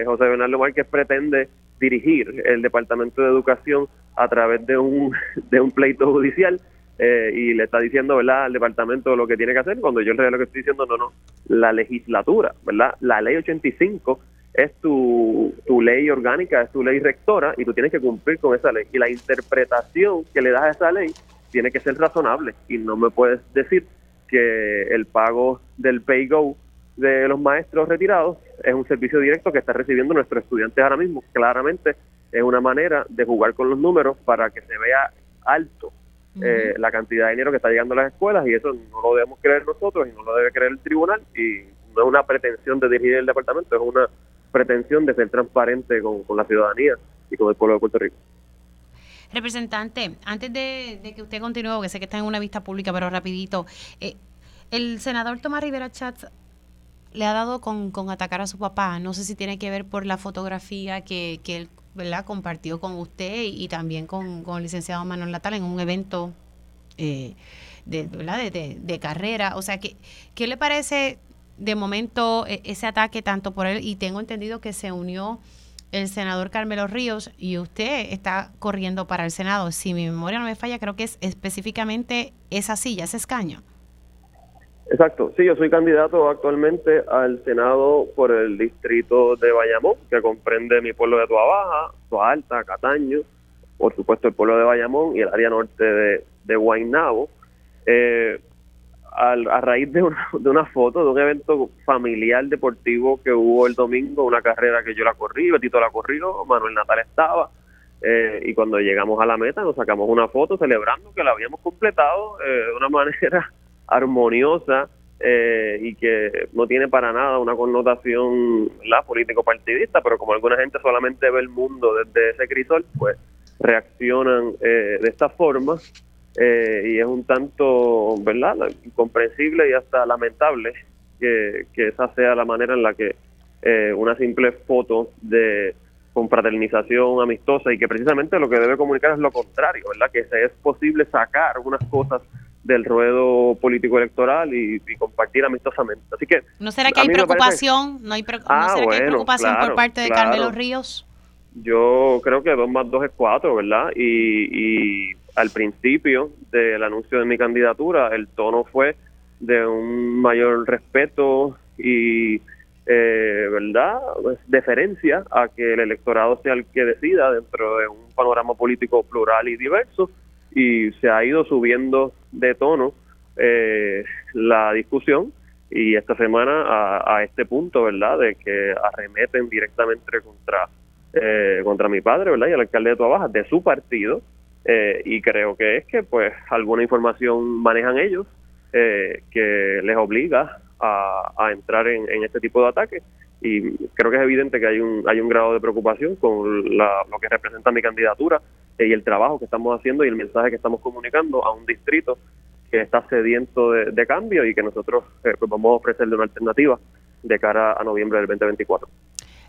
José Bernardo Márquez pretende dirigir el Departamento de Educación a través de un, [LAUGHS] de un pleito judicial eh, y le está diciendo verdad al departamento lo que tiene que hacer. Cuando yo en realidad lo que estoy diciendo no no la legislatura verdad la ley 85 es tu, tu ley orgánica es tu ley rectora y tú tienes que cumplir con esa ley. Y la interpretación que le das a esa ley tiene que ser razonable. Y no me puedes decir que el pago del pay go de los maestros retirados es un servicio directo que está recibiendo nuestros estudiantes ahora mismo. Claramente es una manera de jugar con los números para que se vea alto eh, la cantidad de dinero que está llegando a las escuelas y eso no lo debemos creer nosotros y no lo debe creer el tribunal y no es una pretensión de dirigir el departamento, es una pretensión de ser transparente con, la ciudadanía y con el pueblo de Puerto Rico. Representante, antes de, que usted continúe, porque sé que está en una vista pública, pero rapidito, eh, el senador Tomás Rivera Chats le ha dado con, con, atacar a su papá. No sé si tiene que ver por la fotografía que, que él ¿verdad? compartió con usted y, también con, con, el licenciado Manuel Natal en un evento eh, de, ¿verdad? De, de, carrera. O sea, ¿qué, ¿qué le parece de momento e, ese ataque tanto por él? Y tengo entendido que se unió el senador Carmelo Ríos y usted está corriendo para el Senado. Si mi memoria no me falla, creo que es específicamente esa silla, ese escaño. Exacto, sí, yo soy candidato actualmente al Senado por el distrito de Bayamón, que comprende mi pueblo de Tua Baja, Tua Alta, Cataño, por supuesto el pueblo de Bayamón y el área norte de, de Guaynabo. Eh, a raíz de una, de una foto de un evento familiar deportivo que hubo el domingo, una carrera que yo la corrí, Betito la corrió, Manuel Natal estaba, eh, y cuando llegamos a la meta nos sacamos una foto celebrando que la habíamos completado eh, de una [LAUGHS] manera armoniosa eh, y que no tiene para nada una connotación la político partidista, pero como alguna gente solamente ve el mundo desde ese crisol, pues reaccionan eh, de esta forma eh, y es un tanto, ¿verdad?, incomprensible y hasta lamentable que, que esa sea la manera en la que una simple foto de confraternización amistosa y que precisamente lo que debe comunicar es lo contrario, ¿verdad?, que es posible sacar unas cosas del ruedo político electoral y, compartir amistosamente. Así que ¿No será que hay preocupación? ¿No, hay ah, será que hay preocupación por parte de Carmelo Ríos? Yo creo que dos más dos es cuatro, ¿verdad? Y, al principio del anuncio de mi candidatura, el tono fue de un mayor respeto y, eh, ¿verdad?, pues, deferencia a que el electorado sea el que decida dentro de un panorama político plural y diverso y se ha ido subiendo de tono eh, la discusión y esta semana a, este punto, ¿verdad?, de que arremeten directamente contra eh, contra mi padre, ¿verdad?, y el alcalde de Tuabaja, de su partido, eh, y creo que es que, pues, alguna información manejan ellos que les obliga a, a entrar en, en, este tipo de ataques y creo que es evidente que hay un hay un grado de preocupación con la, lo que representa mi candidatura y el trabajo que estamos haciendo y el mensaje que estamos comunicando a un distrito que está sediento de, cambio y que nosotros eh, pues vamos a ofrecerle una alternativa de cara a noviembre del 2024.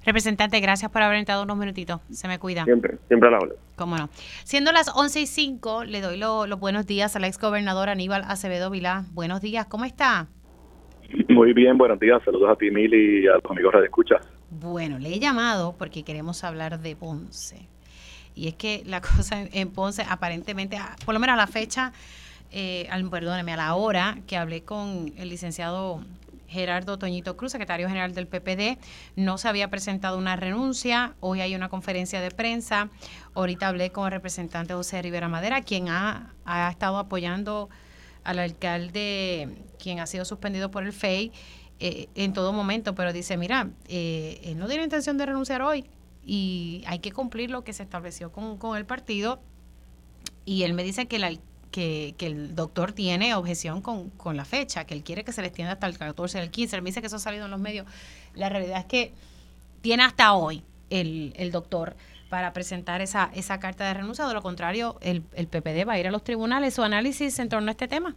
Representante, gracias por haber entrado unos minutitos. Se me cuida. Siempre, siempre a la hora. Cómo no. Siendo las 11 y 5, le doy los buenos días al ex gobernador Aníbal Acevedo Vilá. Buenos días, ¿cómo está? Muy bien, buenos días. Saludos a ti, Mili, y a los amigos de Escucha. Bueno, le he llamado porque queremos hablar de Ponce. Y es que la [LAUGHS] cosa en Ponce, aparentemente, por lo menos a la fecha, eh, perdóneme, a la hora que hablé con el licenciado Gerardo Toñito Cruz, secretario general del PPD, no se había presentado una renuncia. Hoy hay una conferencia de prensa. Ahorita hablé con el representante José Rivera Madera, quien ha, ha estado apoyando al alcalde, quien ha sido suspendido por el FEI eh, en todo momento, pero dice, mira, eh, él no tiene intención de renunciar hoy y hay que cumplir lo que se estableció con, con el partido. Y él me dice que el que, el doctor tiene objeción con, la fecha, que él quiere que se le extienda hasta el 14 del 15. Él me dice que eso ha salido en los medios. La realidad es que tiene hasta hoy el, el doctor para presentar esa, esa carta de renuncia. De lo contrario, el, el PPD va a ir a los tribunales. ¿Su análisis en torno a este tema?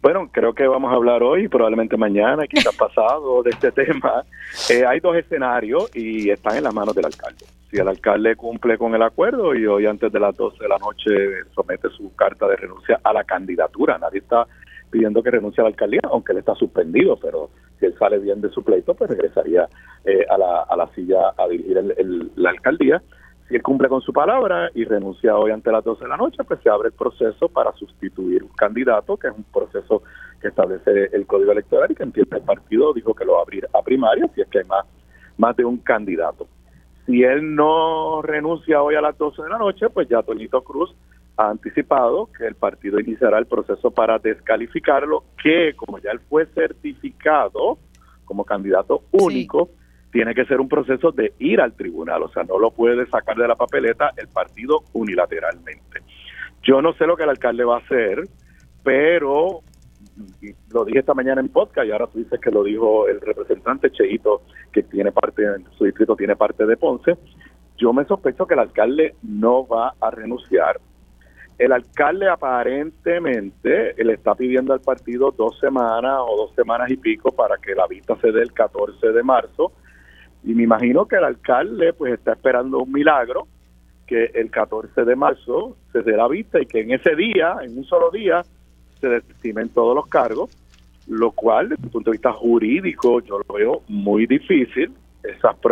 Bueno, creo que vamos a hablar hoy, probablemente mañana, quizás pasado, de este [LAUGHS] tema. Eh, hay dos escenarios y están en las manos del alcalde. Si el alcalde cumple con el acuerdo y hoy antes de las 12 de la noche somete su carta de renuncia a la candidatura, nadie está pidiendo que renuncie a la alcaldía, aunque él está suspendido, pero si él sale bien de su pleito, pues regresaría eh, a, la, silla a dirigir la alcaldía. Si él cumple con su palabra y renuncia hoy ante las 12 de la noche, pues se abre el proceso para sustituir un candidato, que es un proceso que establece el Código Electoral y que entiende el partido, dijo que lo va a abrir a primaria, si es que hay más, más de un candidato. Si él no renuncia hoy a las 12 de la noche, pues ya Toñito Cruz ha anticipado que el partido iniciará el proceso para descalificarlo, que como ya él fue certificado como candidato único, tiene que ser un proceso de ir al tribunal, o sea, no lo puede sacar de la papeleta el partido unilateralmente. Yo no sé lo que el alcalde va a hacer, pero lo dije esta mañana en podcast y ahora tú dices que lo dijo el representante Cheito, que tiene parte, su distrito tiene parte de Ponce. Yo me sospecho que el alcalde no va a renunciar. El alcalde aparentemente le está pidiendo al partido dos semanas o dos semanas y pico para que la vista se dé el 14 de marzo y me imagino que el alcalde pues está esperando un milagro, que el 14 de marzo se dé la vista y que en ese día, en un solo día, se desestimen todos los cargos, lo cual desde el punto de vista jurídico yo lo veo muy difícil.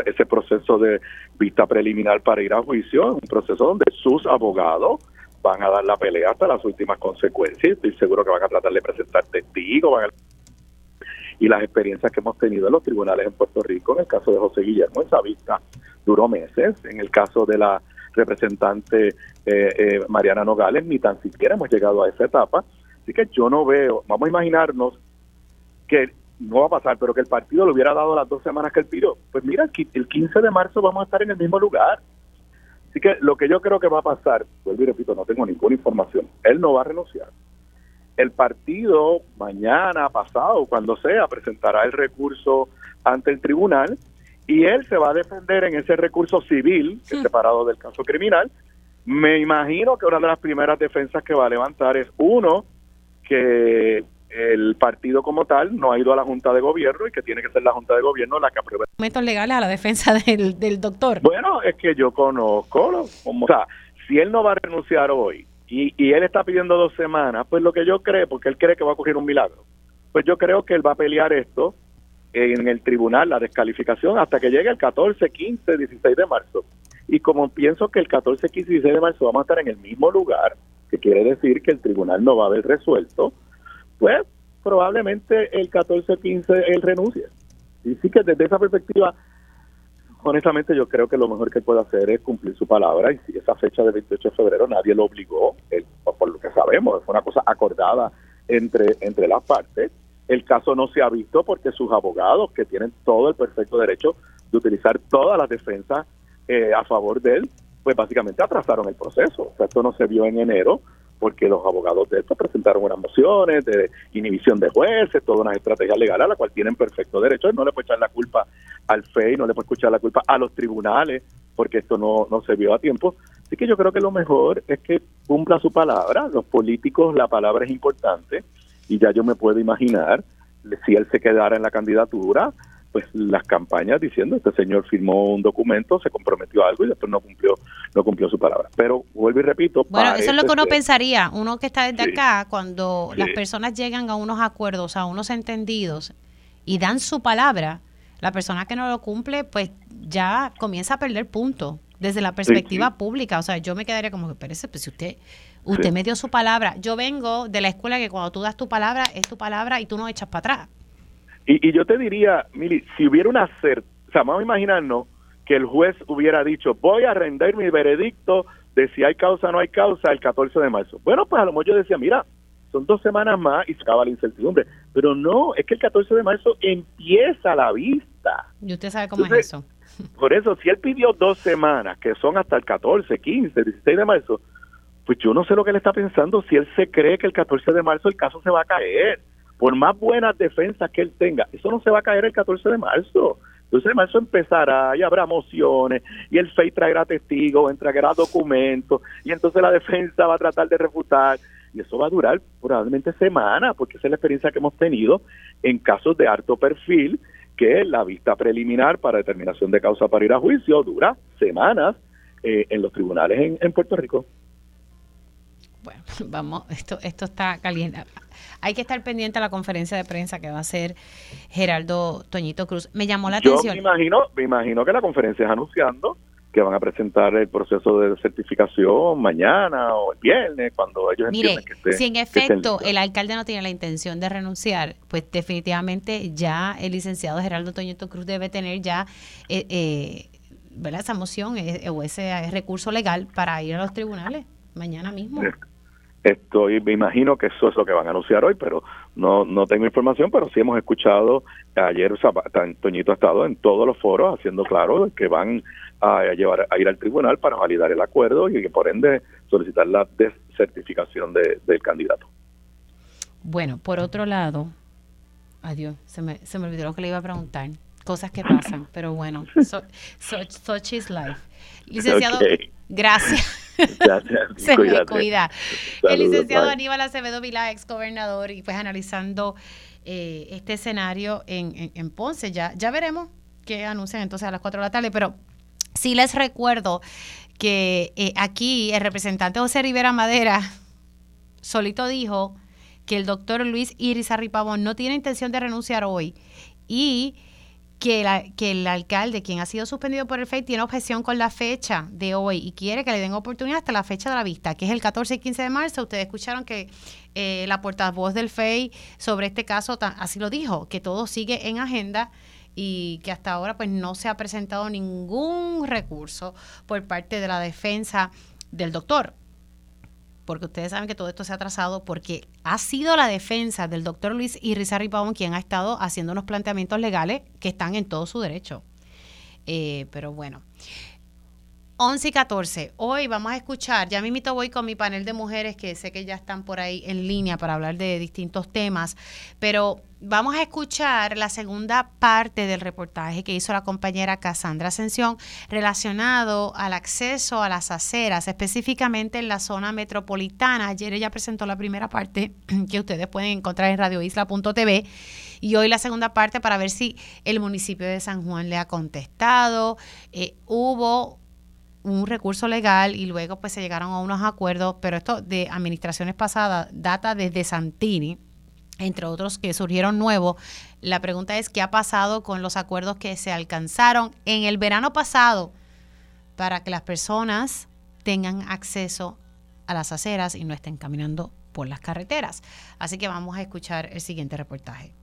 ese proceso de vista preliminar para ir a juicio es un proceso donde sus abogados van a dar la pelea hasta las últimas consecuencias. Estoy seguro que van a tratar de presentar testigos, y las experiencias que hemos tenido en los tribunales en Puerto Rico, en el caso de José Guillermo, esa vista duró meses, en el caso de la representante eh, eh, Mariana Nogales, ni tan siquiera hemos llegado a esa etapa, así que yo no veo, vamos a imaginarnos que no va a pasar, pero que el partido le hubiera dado las dos semanas que él pidió. Pues mira, el 15 de marzo vamos a estar en el mismo lugar. Así que lo que yo creo que va a pasar, vuelvo y repito, no tengo ninguna información, él no va a renunciar el partido mañana, pasado, cuando sea, presentará el recurso ante el tribunal y él se va a defender en ese recurso civil, que es separado del caso criminal. Me imagino que una de las primeras defensas que va a levantar es uno, que el partido como tal no ha ido a la Junta de Gobierno y que tiene que ser la Junta de Gobierno la que apruebe. ¿Métodos legales a la defensa [LAUGHS] del, del doctor? Bueno, es que yo conozco, como, o sea, si él no va a renunciar hoy y, y él está pidiendo dos semanas, pues lo que yo creo, porque él cree que va a ocurrir un milagro, pues yo creo que él va a pelear esto en el tribunal, la descalificación, hasta que llegue el 14, 15, 16 de marzo. Y como pienso que el 14, 15 y 16 de marzo vamos a estar en el mismo lugar, que quiere decir que el tribunal no va a haber resuelto, pues probablemente el 14, 15 él renuncie. Y sí que desde esa perspectiva honestamente yo creo que lo mejor que puede hacer es cumplir su palabra y si esa fecha de 28 de febrero nadie lo obligó, por lo que sabemos, fue una cosa acordada entre, entre las partes. El caso no se ha visto porque sus abogados, que tienen todo el perfecto derecho de utilizar todas las defensas eh, a favor de él, pues básicamente atrasaron el proceso. O sea, esto no se vio en enero, porque los abogados de esto presentaron unas mociones de inhibición de jueces, toda una estrategia legal a la cual tienen perfecto derecho. No le puede echar la culpa al FEI, no le puede escuchar la culpa a los tribunales, porque esto no, no se vio a tiempo, Así que yo creo que lo mejor es que cumpla su palabra. Los políticos, la palabra es importante y ya yo me puedo imaginar si él se quedara en la candidatura, pues las campañas diciendo este señor firmó un documento, se comprometió a algo y después no cumplió no cumplió su palabra. Pero vuelvo y repito. Bueno, eso es lo que uno pensaría, uno que está desde acá, cuando las personas llegan a unos acuerdos, a unos entendidos y dan su palabra, la persona que no lo cumple, pues ya comienza a perder punto desde la perspectiva pública. O sea, yo me quedaría como que, espérese, pues si usted, usted me dio su palabra. Yo vengo de la escuela que cuando tú das tu palabra, es tu palabra y tú no echas para atrás. Y, yo te diría, Mili, si hubiera una certeza, o sea, vamos a imaginarnos que el juez hubiera dicho, voy a render mi veredicto de si hay causa o no hay causa el 14 de marzo. Bueno, pues a lo mejor yo decía, mira, son dos semanas más y se acaba la incertidumbre. Pero no, es que el 14 de marzo empieza la vista. ¿Y usted sabe cómo es eso? [LAUGHS] Por eso, si él pidió dos semanas, que son hasta el 14, 15, 16 de marzo, pues yo no sé lo que él está pensando si él se cree que el 14 de marzo el caso se va a caer por más buenas defensas que él tenga, eso no se va a caer el 14 de marzo. El 14 de marzo empezará y habrá mociones y el FEI traerá testigos, entregará documentos y entonces la defensa va a tratar de refutar y eso va a durar probablemente semanas porque esa es la experiencia que hemos tenido en casos de alto perfil que la vista preliminar para determinación de causa para ir a juicio dura semanas eh, en los tribunales en Puerto Rico. Bueno, [LAUGHS] vamos, esto, esto está caliente. Hay que estar pendiente a la conferencia de prensa que va a hacer Geraldo Toñito Cruz. Me llamó la atención. Yo me imagino, me imagino que la conferencia es anunciando que van a presentar el proceso de certificación mañana o el viernes, cuando ellos Mire, que si en efecto el alcalde no tiene la intención de renunciar, pues definitivamente ya el licenciado Geraldo Toñito Cruz debe tener ya eh, eh, ¿verdad? esa moción eh, o ese recurso legal para ir a los tribunales mañana mismo. Estoy, me imagino que eso es lo que van a anunciar hoy, pero no, no tengo información, pero sí hemos escuchado, ayer Toñito ha estado en todos los foros haciendo claro que van a, llevar a ir al tribunal para validar el acuerdo y que por ende solicitar la desertificación de, del candidato. Bueno, por otro lado, adiós, se me, se me olvidó lo que le iba a preguntar. Cosas que pasan, pero bueno, so, such is life. [LAUGHS] Licenciado, gracias. Se me cuida. el licenciado Aníbal Acevedo Vila, ex gobernador, y pues analizando eh, este escenario en, en, Ponce. Ya, ya veremos qué anuncian entonces a las 4 de la tarde, pero sí les recuerdo que eh, aquí el representante José Rivera Madera solito dijo que el doctor Luis Iris Arripabón no tiene intención de renunciar hoy y que, la, que el alcalde, quien ha sido suspendido por el FEI, tiene objeción con la fecha de hoy y quiere que le den oportunidad hasta la fecha de la vista, que es el 14 y 15 de marzo. Ustedes escucharon que eh, la portavoz del FEI sobre este caso así lo dijo, que todo sigue en agenda y que hasta ahora pues no se ha presentado ningún recurso por parte de la defensa del doctor porque ustedes saben que todo esto se ha atrasado porque ha sido la defensa del doctor Luis Irizarry Pavón quien ha estado haciendo unos planteamientos legales que están en todo su derecho. Eh, pero bueno. 11 y 14. Hoy vamos a escuchar, ya mismito voy con mi panel de mujeres que sé que ya están por ahí en línea para hablar de distintos temas, pero vamos a escuchar la segunda parte del reportaje que hizo la compañera Cassandra Ascensión relacionado al acceso a las aceras, específicamente en la zona metropolitana. Ayer ella presentó la primera parte [CLEARS THROAT] que ustedes pueden encontrar en radioisla.tv y hoy la segunda parte para ver si el municipio de San Juan le ha contestado. Eh, hubo un recurso legal y luego pues se llegaron a unos acuerdos, pero esto de administraciones pasadas data desde Santini, entre otros que surgieron nuevos. La pregunta es qué ha pasado con los acuerdos que se alcanzaron en el verano pasado para que las personas tengan acceso a las aceras y no estén caminando por las carreteras. Así que vamos a escuchar el siguiente reportaje.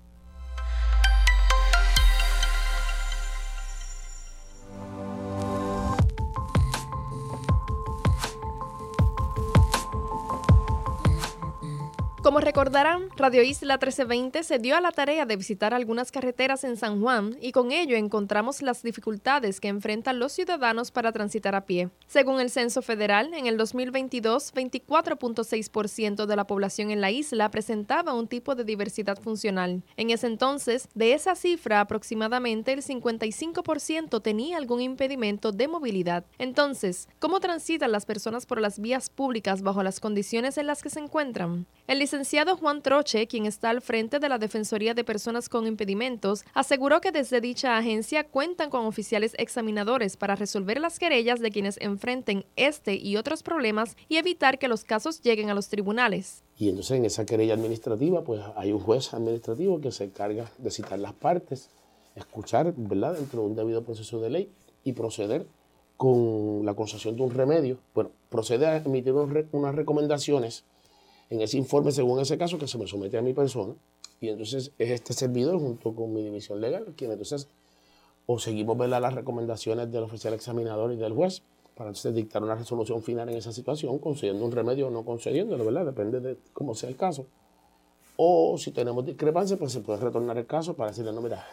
Como recordarán, Radio Isla 1320 se dio a la tarea de visitar algunas carreteras en San Juan y con ello encontramos las dificultades que enfrentan los ciudadanos para transitar a pie. Según el Censo Federal, en el 2022, 24.6% de la población en la isla presentaba un tipo de diversidad funcional. En ese entonces, de esa cifra, aproximadamente el 55% tenía algún impedimento de movilidad. Entonces, ¿cómo transitan las personas por las vías públicas bajo las condiciones en las que se encuentran? Licenciado Juan Troche, quien está al frente de la Defensoría de Personas con Impedimentos, aseguró que desde dicha agencia cuentan con oficiales examinadores para resolver las querellas de quienes enfrenten este y otros problemas y evitar que los casos lleguen a los tribunales. Y entonces en esa querella administrativa, pues hay un juez administrativo que se encarga de citar las partes, escuchar, ¿verdad?, dentro de un debido proceso de ley y proceder con la concesión de un remedio. Bueno, procede a emitir unas recomendaciones en ese informe, según ese caso, que se me somete a mi persona. Y entonces es este servidor junto con mi división legal quien entonces o seguimos ver las recomendaciones del oficial examinador y del juez para entonces dictar una resolución final en esa situación, concediendo un remedio o no concediéndolo, ¿verdad? Depende de cómo sea el caso. O si tenemos discrepancia, pues se puede retornar el caso para decirle, no, mira,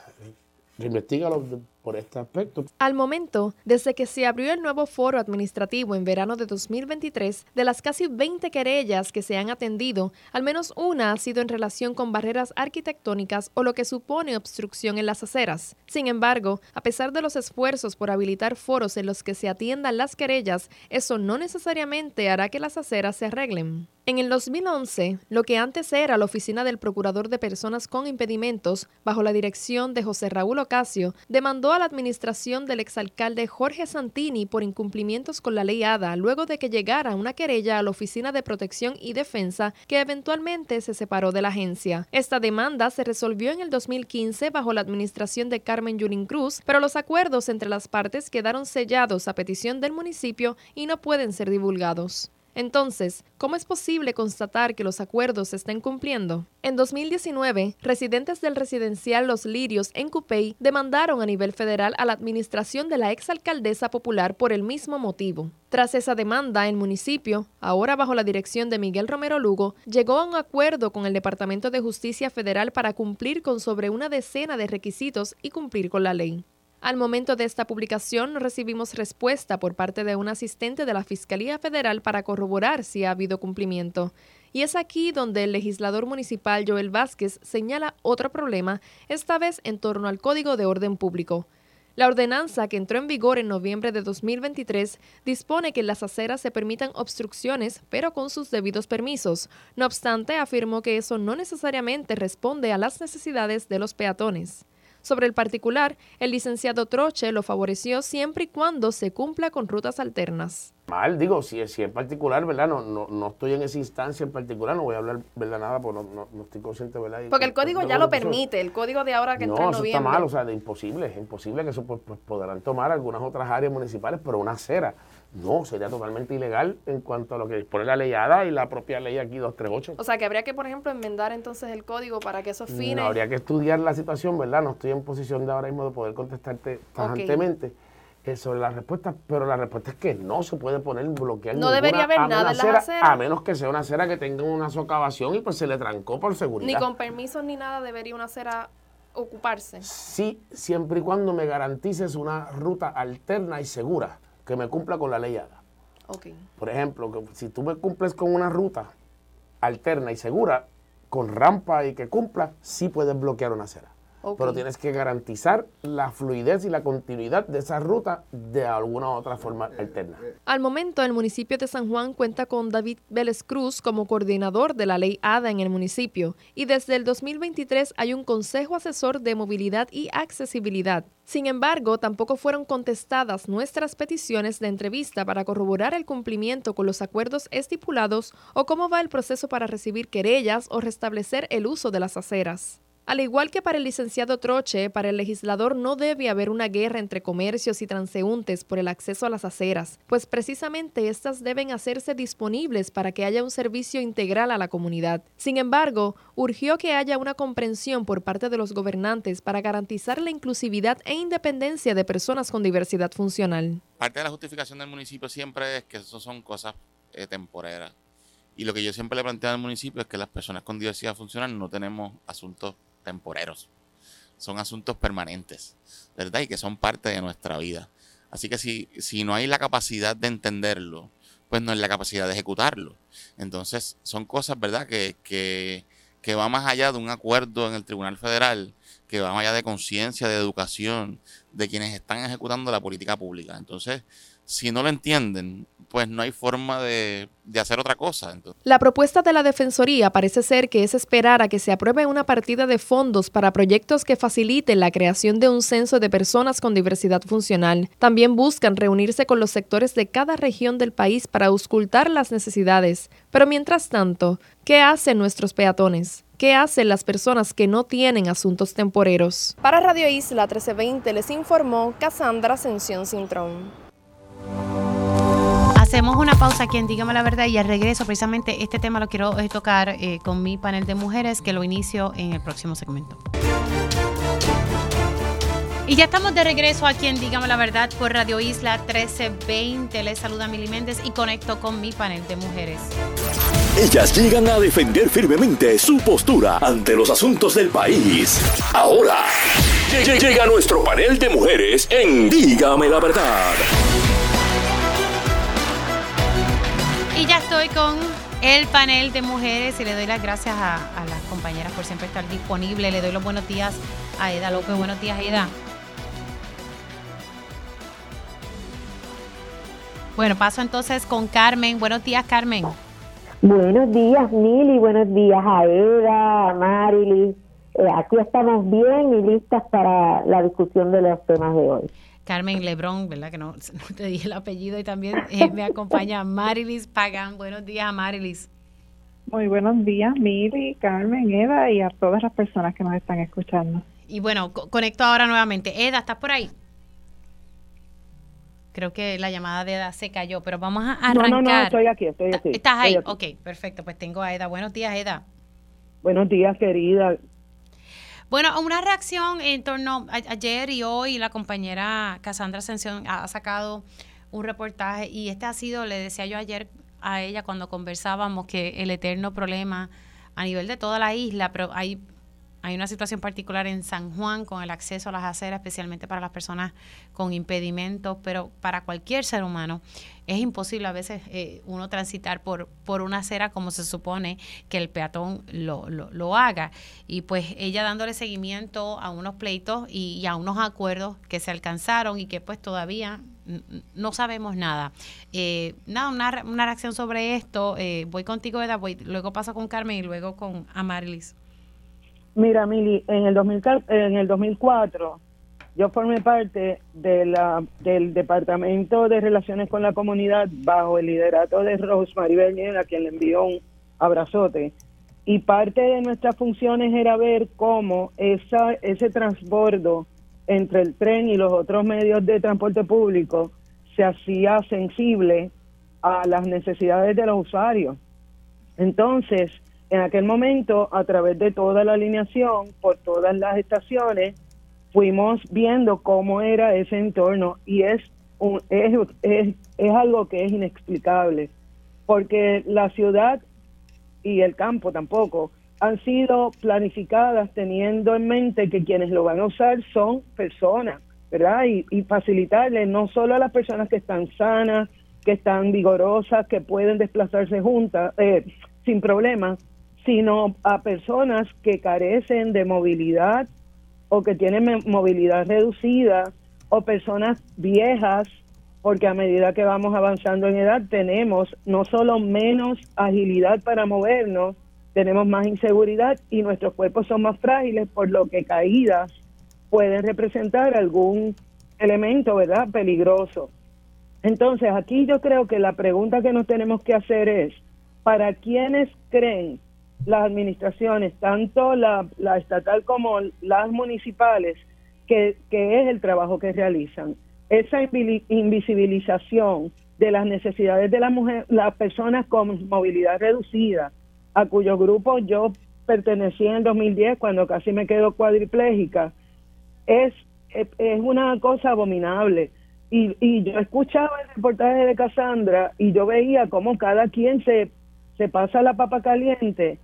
Investígalo por este aspecto. Al momento, desde que se abrió el nuevo foro administrativo en verano de 2023, de las casi 20 querellas que se han atendido, al menos una ha sido en relación con barreras arquitectónicas o lo que supone obstrucción en las aceras. Sin embargo, a pesar de los esfuerzos por habilitar foros en los que se atiendan las querellas, eso no necesariamente hará que las aceras se arreglen. En el 2011, lo que antes era la oficina del Procurador de Personas con Impedimentos, bajo la dirección de José Raúl Ocasio, demandó a la administración del exalcalde Jorge Santini por incumplimientos con la ley ADA luego de que llegara una querella a la Oficina de Protección y Defensa que eventualmente se separó de la agencia. Esta demanda se resolvió en el 2015 bajo la administración de Carmen Yulín Cruz, pero los acuerdos entre las partes quedaron sellados a petición del municipio y no pueden ser divulgados. Entonces, ¿cómo es posible constatar que los acuerdos se estén cumpliendo? En 2019, residentes del residencial Los Lirios en Cupey demandaron a nivel federal a la administración de la exalcaldesa popular por el mismo motivo. Tras esa demanda, el municipio, ahora bajo la dirección de Miguel Romero Lugo, llegó a un acuerdo con el Departamento de Justicia Federal para cumplir con sobre una decena de requisitos y cumplir con la ley. Al momento de esta publicación recibimos respuesta por parte de un asistente de la Fiscalía Federal para corroborar si ha habido cumplimiento. Y es aquí donde el legislador municipal Joel Vázquez señala otro problema, esta vez en torno al Código de Orden Público. La ordenanza que entró en vigor en noviembre de 2023 dispone que en las aceras se permitan obstrucciones, pero con sus debidos permisos. No obstante, afirmó que eso no necesariamente responde a las necesidades de los peatones. Sobre el particular, el licenciado Troche lo favoreció siempre y cuando se cumpla con rutas alternas. Mal, digo, si es, si es particular, ¿verdad? No, no, no estoy en esa instancia en particular, no voy a hablar, ¿verdad? Nada, porque no, no, estoy consciente, ¿verdad? Porque el código ya lo permite, el código de ahora que entra en noviembre. No, está mal, o sea, de imposible, es imposible que eso pues, pues, podrán tomar algunas otras áreas municipales, pero una acera no, sería totalmente ilegal en cuanto a lo que dispone la ley ADA y la propia ley aquí 238. O sea, que habría que, por ejemplo, enmendar entonces el código para que esos fines... No, habría que estudiar la situación, ¿verdad? No estoy en posición de ahora mismo de poder contestarte tajantemente eh, sobre la respuesta, pero la respuesta es que no se puede poner bloquear No debería haber nada en la acera, A menos que sea una acera que tenga una socavación y pues se le trancó por seguridad. Ni con permisos ni nada debería una acera ocuparse. Sí, siempre y cuando me garantices una ruta alterna y segura que me cumpla con la ley ADA. Por ejemplo, que si tú me cumples con una ruta alterna y segura, con rampa y que cumpla, sí puedes bloquear una acera. Pero tienes que garantizar la fluidez y la continuidad de esa ruta de alguna otra forma alterna. Al momento, el municipio de San Juan cuenta con David Vélez Cruz como coordinador de la ley ADA en el municipio y desde el 2023 hay un Consejo Asesor de Movilidad y Accesibilidad. Sin embargo, tampoco fueron contestadas nuestras peticiones de entrevista para corroborar el cumplimiento con los acuerdos estipulados o cómo va el proceso para recibir querellas o restablecer el uso de las aceras. Al igual que para el licenciado Troche, para el legislador no debe haber una guerra entre comercios y transeúntes por el acceso a las aceras, pues precisamente estas deben hacerse disponibles para que haya un servicio integral a la comunidad. Sin embargo, urgió que haya una comprensión por parte de los gobernantes para garantizar la inclusividad e independencia de personas con diversidad funcional. Parte de la justificación del municipio siempre es que eso son cosas eh, temporeras Y lo que yo siempre le planteo al municipio es que las personas con diversidad funcional no tenemos asuntos temporeros, son asuntos permanentes, ¿verdad? Y que son parte de nuestra vida. Así que si, si no hay la capacidad de entenderlo, pues no hay la capacidad de ejecutarlo. Entonces son cosas, ¿verdad? Que, que, que va más allá de un acuerdo en el Tribunal Federal, que va más allá de conciencia, de educación, de quienes están ejecutando la política pública. Entonces, si no lo entienden, pues no hay forma de, hacer otra cosa. La propuesta de la Defensoría parece ser que es esperar a que se apruebe una partida de fondos para proyectos que faciliten la creación de un censo de personas con diversidad funcional. También buscan reunirse con los sectores de cada región del país para auscultar las necesidades. Pero mientras tanto, ¿qué hacen nuestros peatones? ¿Qué hacen las personas que no tienen asuntos temporeros? Para Radio Isla 1320 les informó Cassandra Ascensión Cintrón. Hacemos una pausa aquí en Dígame la Verdad y al regreso precisamente este tema lo quiero eh, tocar eh, con mi panel de mujeres que lo inicio en el próximo segmento. Y ya estamos de regreso aquí en Dígame la Verdad por Radio Isla 1320. Les saluda Mili Méndez y conecto con mi panel de mujeres. Ellas llegan a defender firmemente su postura ante los asuntos del país. Ahora, llega nuestro panel de mujeres en Dígame la Verdad. Estoy con el panel de mujeres y le doy las gracias a, las compañeras por siempre estar disponible. Le doy los buenos días a Eda López. Buenos días, Eda. Bueno, paso entonces con Carmen. Buenos días, Carmen. Buenos días, Mili. Buenos días a Eda, a Marily. Eh, aquí estamos bien y listas para la discusión de los temas de hoy. Carmen Lebrón, ¿verdad? Que no, [LAUGHS] te dije el apellido y también eh, me acompaña Marilis Pagan. Buenos días, Marilis. Muy buenos días, Miri, Carmen, Eda y a todas las personas que nos están escuchando. Y bueno, conecto ahora nuevamente. Eda, ¿estás por ahí? Creo que la llamada de Eda se cayó, pero vamos a arrancar. No, no, no, estoy aquí, estoy aquí. ¿Estás ahí? Ok, perfecto. Pues tengo a Eda. Buenos días, Eda. Buenos días, querida. Bueno, una reacción en torno a, ayer y hoy la compañera Cassandra Ascensión ha sacado un reportaje y este ha sido, le decía yo ayer a ella cuando conversábamos que el eterno problema a nivel de toda la isla, pero hay hay una situación particular en San Juan con el acceso a las aceras, especialmente para las personas con impedimentos, pero para cualquier ser humano es imposible a veces eh, uno transitar por, por una acera como se supone que el peatón lo, lo, haga. Y pues ella dándole seguimiento a unos pleitos y, a unos acuerdos que se alcanzaron y que pues todavía no sabemos nada. Eh, nada, una, una, reacción sobre esto. Eh, voy contigo, Eda, voy, luego paso con Carmen y luego con Amarilis. Mira, Mili, en el, 2000, en el 2004 yo formé parte de la, del Departamento de Relaciones con la Comunidad bajo el liderato de Rosemary Bernier, a quien le envió un abrazote. Y parte de nuestras funciones era ver cómo esa, ese transbordo entre el tren y los otros medios de transporte público se hacía sensible a las necesidades de los usuarios. Entonces, en aquel momento, a través de toda la alineación, por todas las estaciones, fuimos viendo cómo era ese entorno y es, un, es, es, es algo que es inexplicable, porque la ciudad y el campo tampoco han sido planificadas teniendo en mente que quienes lo van a usar son personas, ¿verdad? Y, y facilitarle no solo a las personas que están sanas, que están vigorosas, que pueden desplazarse juntas, eh, sin problemas, sino a personas que carecen de movilidad o que tienen movilidad reducida o personas viejas, porque a medida que vamos avanzando en edad tenemos no solo menos agilidad para movernos, tenemos más inseguridad y nuestros cuerpos son más frágiles, por lo que caídas pueden representar algún elemento, ¿verdad?, peligroso. Entonces, aquí yo creo que la pregunta que nos tenemos que hacer es, ¿para quienes creen las administraciones, tanto la, estatal como las municipales, que, es el trabajo que realizan. Esa invisibilización de las necesidades de la mujer, las personas con movilidad reducida, a cuyo grupo yo pertenecí en el 2010 cuando casi me quedo cuadriplégica, es, es una cosa abominable. Y, y yo escuchaba el reportaje de Cassandra y yo veía cómo cada quien se se pasa la papa caliente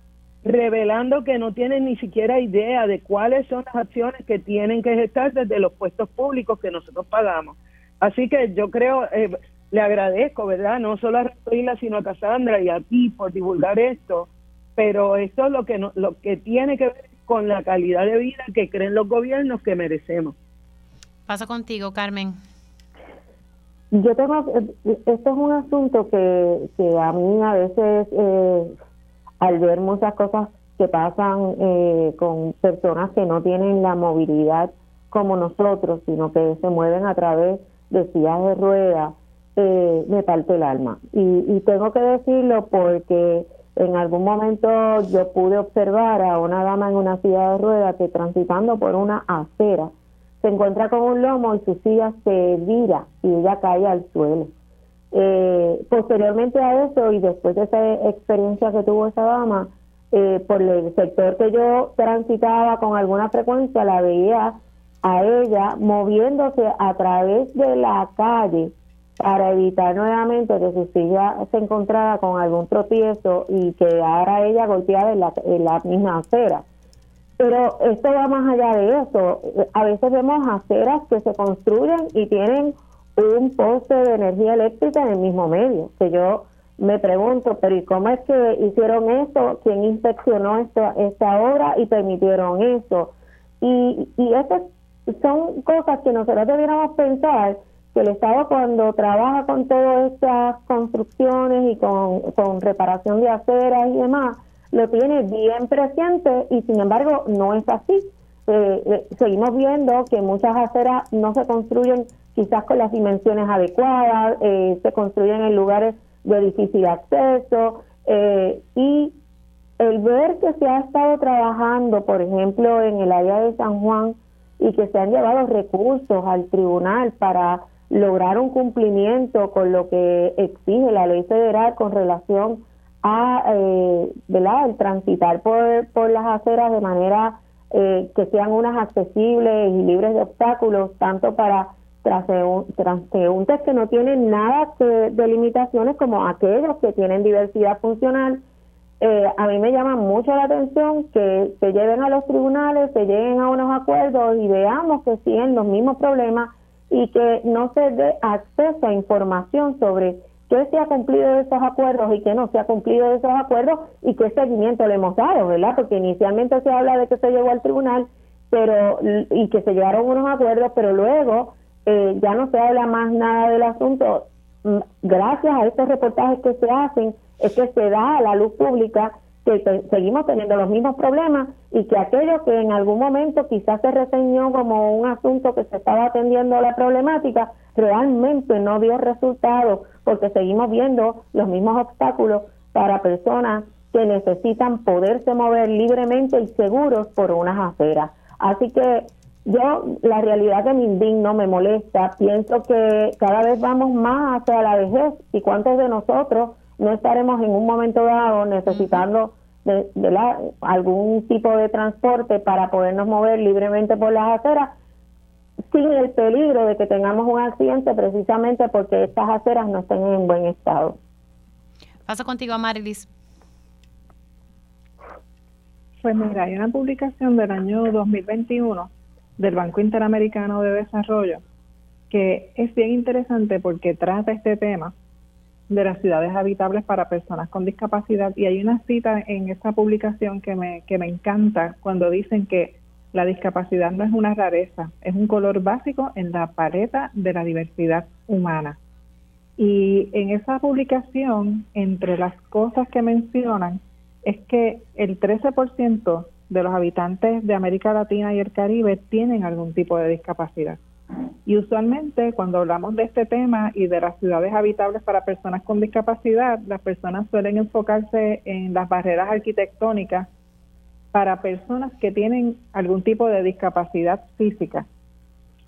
revelando que no tienen ni siquiera idea de cuáles son las acciones que tienen que gestar desde los puestos públicos que nosotros pagamos. Así que yo creo, eh, le agradezco, ¿verdad? No solo a Rafaela, sino a Cassandra y a ti por divulgar esto, pero esto es lo que, no, lo que tiene que ver con la calidad de vida que creen los gobiernos que merecemos. Pasa contigo, Carmen. Yo tengo, esto es un asunto que, que a mí a veces, eh, al ver muchas cosas que pasan eh, con personas que no tienen la movilidad como nosotros, sino que se mueven a través de sillas de ruedas, eh, me parte el alma. Y, y tengo que decirlo porque en algún momento yo pude observar a una dama en una silla de ruedas que transitando por una acera se encuentra con un lomo y su silla se vira y ella cae al suelo. Eh, posteriormente a eso y después de esa experiencia que tuvo esa dama, eh, por el sector que yo transitaba con alguna frecuencia, la veía a ella moviéndose a través de la calle para evitar nuevamente que su silla se encontrara con algún tropiezo y quedara ella golpeada en la, en la misma acera. Pero esto va más allá de eso. A veces vemos aceras que se construyen y tienen un poste de energía eléctrica en el mismo medio. Que yo me pregunto, pero ¿y cómo es que hicieron esto? ¿Quién inspeccionó esta, esta obra y permitieron eso? Y, y estas son cosas que nosotros debiéramos pensar que el Estado cuando trabaja con todas estas construcciones y con, con reparación de aceras y demás, lo tiene bien presente y sin embargo no es así. Eh, eh, seguimos viendo que muchas aceras no se construyen quizás con las dimensiones adecuadas, eh, se construyen en lugares de difícil acceso y el ver que se ha estado trabajando, por ejemplo, en el área de San Juan y que se han llevado recursos al tribunal para lograr un cumplimiento con lo que exige la ley federal con relación a eh, ¿verdad? el transitar por, por las aceras de manera eh, que sean unas accesibles y libres de obstáculos, tanto para transeúntes que no tienen nada de limitaciones como aquellos que tienen diversidad funcional. Eh, a mí me llama mucho la atención que se lleven a los tribunales, se lleguen a unos acuerdos y veamos que siguen los mismos problemas y que no se dé acceso a información sobre qué se ha cumplido de esos acuerdos y qué no se ha cumplido de esos acuerdos y qué seguimiento le hemos dado, ¿verdad? Porque inicialmente se habla de que se llegó al tribunal pero y que se llegaron unos acuerdos, pero luego eh, ya no se habla más nada del asunto. Mm, gracias a estos reportajes que se hacen, es que se da a la luz pública que seguimos teniendo los mismos problemas y que aquello que en algún momento quizás se reseñó como un asunto que se estaba atendiendo la problemática, realmente no dio resultado porque seguimos viendo los mismos obstáculos para personas que necesitan poderse mover libremente y seguros por unas aceras. Así que yo, la realidad que me indigno, me molesta, pienso que cada vez vamos más hacia la vejez y cuántos de nosotros no estaremos en un momento dado necesitando de, algún tipo de transporte para podernos mover libremente por las aceras sin el peligro de que tengamos un accidente precisamente porque estas aceras no estén en buen estado. Paso contigo, Marilis. Pues mira, hay una publicación del año 2021 del Banco Interamericano de Desarrollo que es bien interesante porque trata este tema de las ciudades habitables para personas con discapacidad. Y hay una cita en esta publicación que me, que me encanta cuando dicen que la discapacidad no es una rareza, es un color básico en la paleta de la diversidad humana. Y en esa publicación, entre las cosas que mencionan, es que el 13% de los habitantes de América Latina y el Caribe tienen algún tipo de discapacidad. Y usualmente cuando hablamos de este tema y de las ciudades habitables para personas con discapacidad, las personas suelen enfocarse en las barreras arquitectónicas para personas que tienen algún tipo de discapacidad física.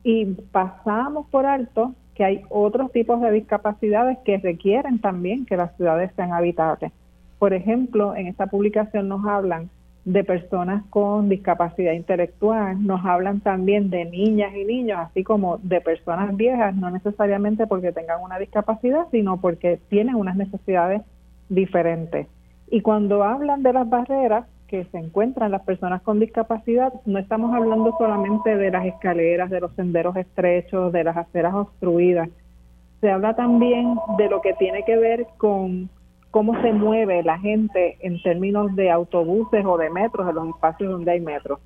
Y pasamos por alto que hay otros tipos de discapacidades que requieren también que las ciudades sean habitables. Por ejemplo, en esta publicación nos hablan de personas con discapacidad intelectual, nos hablan también de niñas y niños, así como de personas viejas, no necesariamente porque tengan una discapacidad, sino porque tienen unas necesidades diferentes. Y cuando hablan de las barreras que se encuentran las personas con discapacidad, no estamos hablando solamente de las escaleras, de los senderos estrechos, de las aceras obstruidas. Se habla también de lo que tiene que ver con cómo se mueve la gente en términos de autobuses o de metros en los espacios donde hay metros.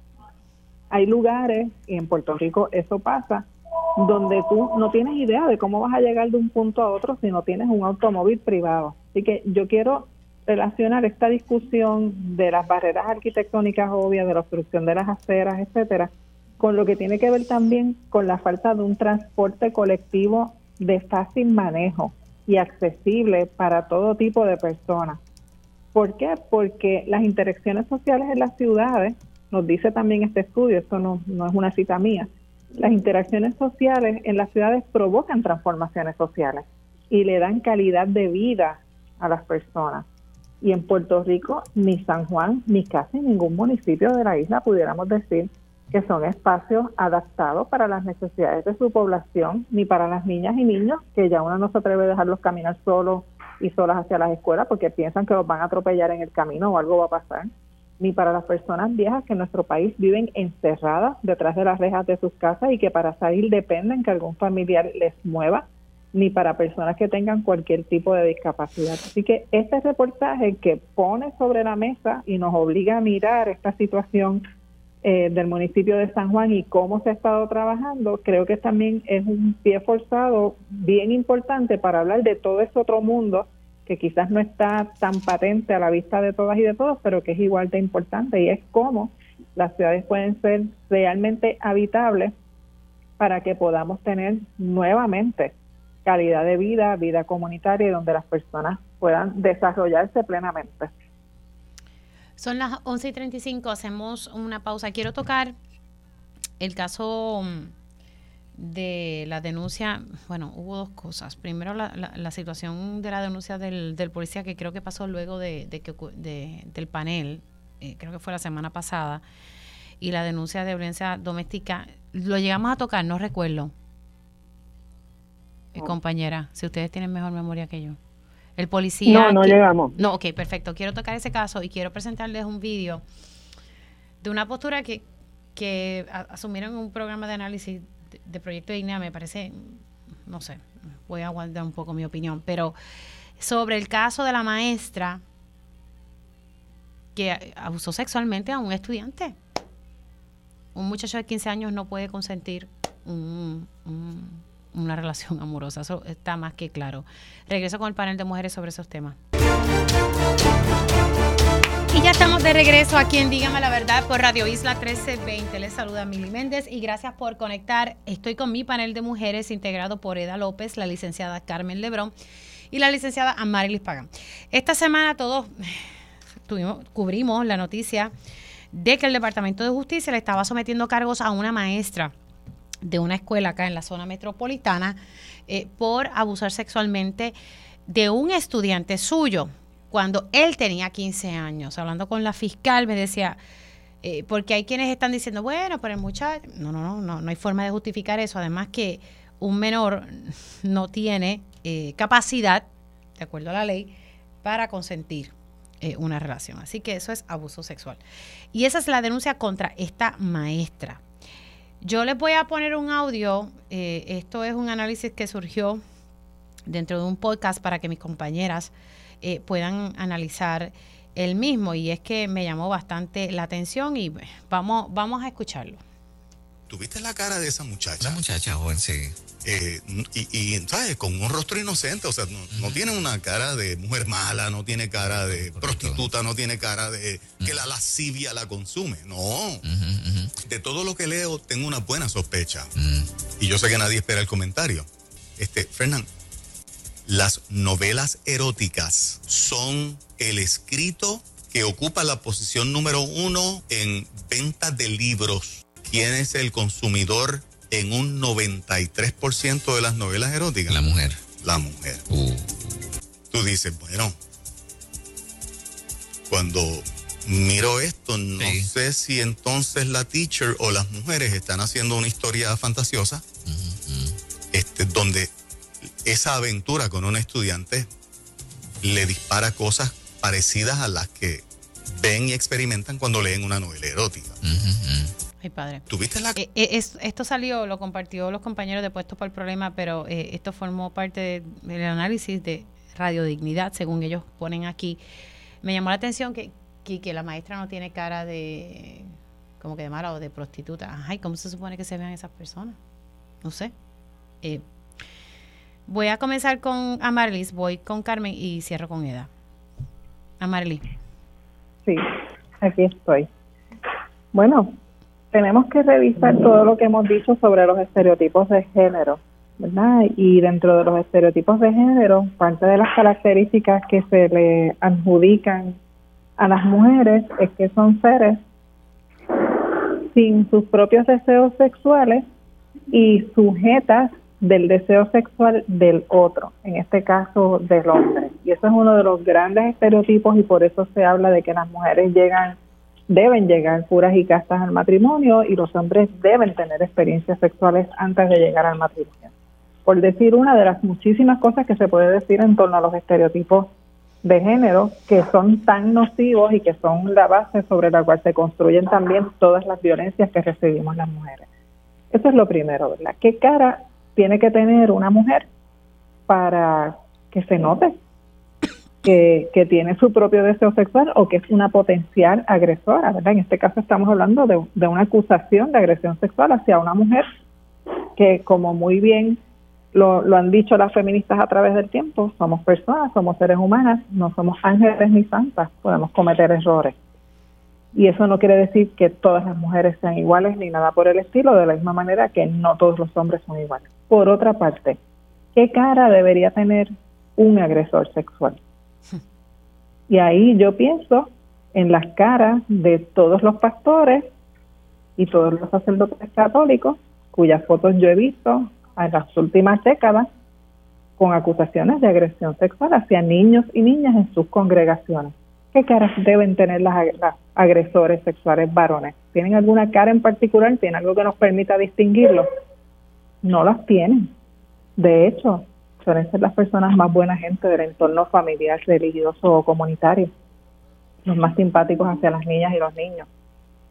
Hay lugares, y en Puerto Rico eso pasa, donde tú no tienes idea de cómo vas a llegar de un punto a otro si no tienes un automóvil privado. Así que yo quiero relacionar esta discusión de las barreras arquitectónicas obvias, de la obstrucción de las aceras, etcétera, con lo que tiene que ver también con la falta de un transporte colectivo de fácil manejo y accesible para todo tipo de personas. ¿Por qué? Porque las interacciones sociales en las ciudades, nos dice también este estudio, esto no, no es una cita mía, las interacciones sociales en las ciudades provocan transformaciones sociales y le dan calidad de vida a las personas. Y en Puerto Rico, ni San Juan, ni casi ningún municipio de la isla pudiéramos decir que son espacios adaptados para las necesidades de su población, ni para las niñas y niños, que ya uno no se atreve a dejarlos caminar solos y solas hacia las escuelas porque piensan que los van a atropellar en el camino o algo va a pasar, ni para las personas viejas que en nuestro país viven encerradas detrás de las rejas de sus casas y que para salir dependen que algún familiar les mueva ni para personas que tengan cualquier tipo de discapacidad. Así que este reportaje que pone sobre la mesa y nos obliga a mirar esta situación eh, del municipio de San Juan y cómo se ha estado trabajando, creo que también es un pie forzado bien importante para hablar de todo ese otro mundo que quizás no está tan patente a la vista de todas y de todos, pero que es igual de importante y es cómo las ciudades pueden ser realmente habitables para que podamos tener nuevamente calidad de vida, vida comunitaria y donde las personas puedan desarrollarse plenamente. Son las 11 y 35, hacemos una pausa. Quiero tocar el caso mm, de la denuncia, bueno, hubo dos cosas. Primero, la, la, situación de la denuncia del, del, policía que creo que pasó luego de, de que, de, del panel, eh, creo que fue la semana pasada, y la denuncia de violencia doméstica. Lo llegamos a tocar, no recuerdo. Eh, compañera, si ustedes tienen mejor memoria que yo. El policía... No, no llegamos. No, ok, perfecto. Quiero tocar ese caso y quiero presentarles un vídeo de una postura que, que asumieron en un programa de análisis de, proyecto de INEA, me parece, no sé, voy a guardar un poco mi opinión, pero sobre el caso de la maestra que abusó sexualmente a un estudiante. Un muchacho de 15 años no puede consentir un una relación [LAUGHS] amorosa. Eso está más que claro. Regreso con el panel de mujeres sobre esos temas. Y ya estamos de regreso aquí en Dígame la Verdad por Radio Isla 1320. Les saluda Mili Méndez y gracias por conectar. Estoy con mi panel de mujeres integrado por Eda López, la licenciada Carmen Lebrón y la licenciada Amarilis Pagan. Esta semana todos cubrimos la noticia de que el Departamento de Justicia le estaba sometiendo cargos a una maestra de una escuela acá en la zona metropolitana eh, por abusar sexualmente de un estudiante suyo cuando él tenía 15 años. Hablando con la fiscal me decía, eh, porque hay quienes están diciendo, bueno, pero el muchacho, no, no, no, no, no hay forma de justificar eso. Además que un menor no tiene eh, capacidad, de acuerdo a la ley, para consentir una relación. Así que eso es abuso sexual. Y esa es la denuncia contra esta maestra. Yo les voy a poner un audio. Eh, esto es un análisis que surgió dentro de un podcast para que mis compañeras eh, puedan analizar el mismo. Y es que me llamó bastante la atención y vamos, vamos a escucharlo. ¿Tuviste la cara de esa muchacha? La muchacha joven, sí. Eh, y, ¿sabes? Con un rostro inocente, o sea, no, tiene una cara de mujer mala, no tiene cara de prostituta, no tiene cara de que la lascivia la consume. No. De todo lo que leo, tengo una buena sospecha. Y yo sé que nadie espera el comentario. Este, Fernán, las novelas eróticas son el escrito que ocupa la posición número uno en venta de libros ¿quién es el consumidor en un 93% de las novelas eróticas? La mujer. La mujer. Uh. Tú dices, bueno, cuando miro esto, no sé si entonces la teacher o las mujeres están haciendo una historia fantasiosa, este, donde esa aventura con un estudiante le dispara cosas parecidas a las que ven y experimentan cuando leen una novela erótica. Ay, padre. ¿Tuviste la...? Eh, eh, es- esto salió, lo compartió los compañeros de Puestos por el Problema, pero eh, esto formó parte de- del análisis de radiodignidad, según ellos ponen aquí. Me llamó la atención que, que, que la maestra no tiene cara de como que de mala o de prostituta. Ay, ¿cómo se supone que se vean esas personas? No sé. Eh, voy a comenzar con Amarlis, voy con Carmen y cierro con Eda. Amarlis. Sí, aquí estoy. Bueno, tenemos que revisar todo lo que hemos dicho sobre los estereotipos de género, ¿verdad? Y dentro de los estereotipos de género, parte de las características que se le adjudican a las mujeres es que son seres sin sus propios deseos sexuales y sujetas del deseo sexual del otro, en este caso del hombre. Y eso es uno de los grandes estereotipos y por eso se habla de que las mujeres llegan, deben llegar puras y castas al matrimonio y los hombres deben tener experiencias sexuales antes de llegar al matrimonio. Por decir una de las muchísimas cosas que se puede decir en torno a los estereotipos de género que son tan nocivos y que son la base sobre la cual se construyen también todas las violencias que recibimos las mujeres. Eso es lo primero, ¿verdad? ¿Qué cara tiene que tener una mujer para que se note que, tiene su propio deseo sexual o que es una potencial agresora, ¿verdad? En este caso estamos hablando de, de una acusación de agresión sexual hacia una mujer que, como muy bien lo, lo han dicho las feministas a través del tiempo, somos personas, somos seres humanas, no somos ángeles ni santas, podemos cometer errores. Y eso no quiere decir que todas las mujeres sean iguales ni nada por el estilo, de la misma manera que no todos los hombres son iguales. Por otra parte, ¿qué cara debería tener un agresor sexual? Y ahí yo pienso en las caras de todos los pastores y todos los sacerdotes católicos, cuyas fotos yo he visto en las últimas décadas con acusaciones de agresión sexual hacia niños y niñas en sus congregaciones. ¿Qué caras deben tener las, ag- las agresores sexuales varones? ¿Tienen alguna cara en particular? ¿Tienen algo que nos permita distinguirlos? No las tienen. De hecho, suelen ser las personas más buena gente del entorno familiar, religioso o comunitario. Los más simpáticos hacia las niñas y los niños.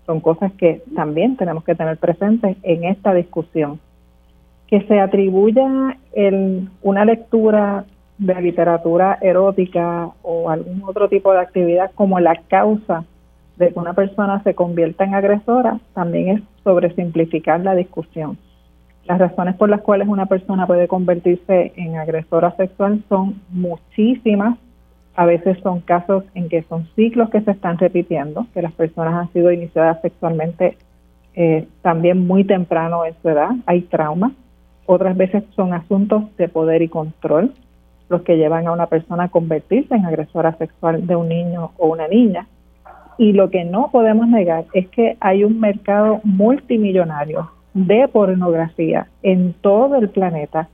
Son cosas que también tenemos que tener presentes en esta discusión que se atribuya el, una lectura de literatura erótica o algún otro tipo de actividad como la causa de que una persona se convierta en agresora, también es sobresimplificar la discusión. Las razones por las cuales una persona puede convertirse en agresora sexual son muchísimas. A veces son casos en que son ciclos que se están repitiendo, que las personas han sido iniciadas sexualmente eh, también muy temprano en su edad, hay traumas. Otras veces son asuntos de poder y control los que llevan a una persona a convertirse en agresora sexual de un niño o una niña. Y lo que no podemos negar es que hay un mercado multimillonario de pornografía en todo el planeta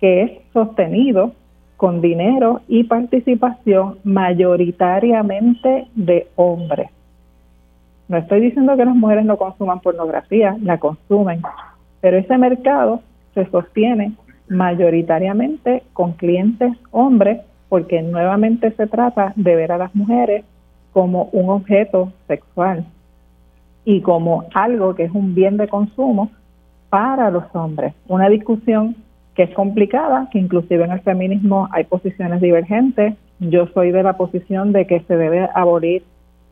que es sostenido con dinero y participación mayoritariamente de hombres. No estoy diciendo que las mujeres no consuman pornografía, la consumen, pero ese mercado se sostiene mayoritariamente con clientes hombres porque nuevamente se trata de ver a las mujeres como un objeto sexual y como algo que es un bien de consumo para los hombres. Una discusión que es complicada, que inclusive en el feminismo hay posiciones divergentes. Yo soy de la posición de que se debe abolir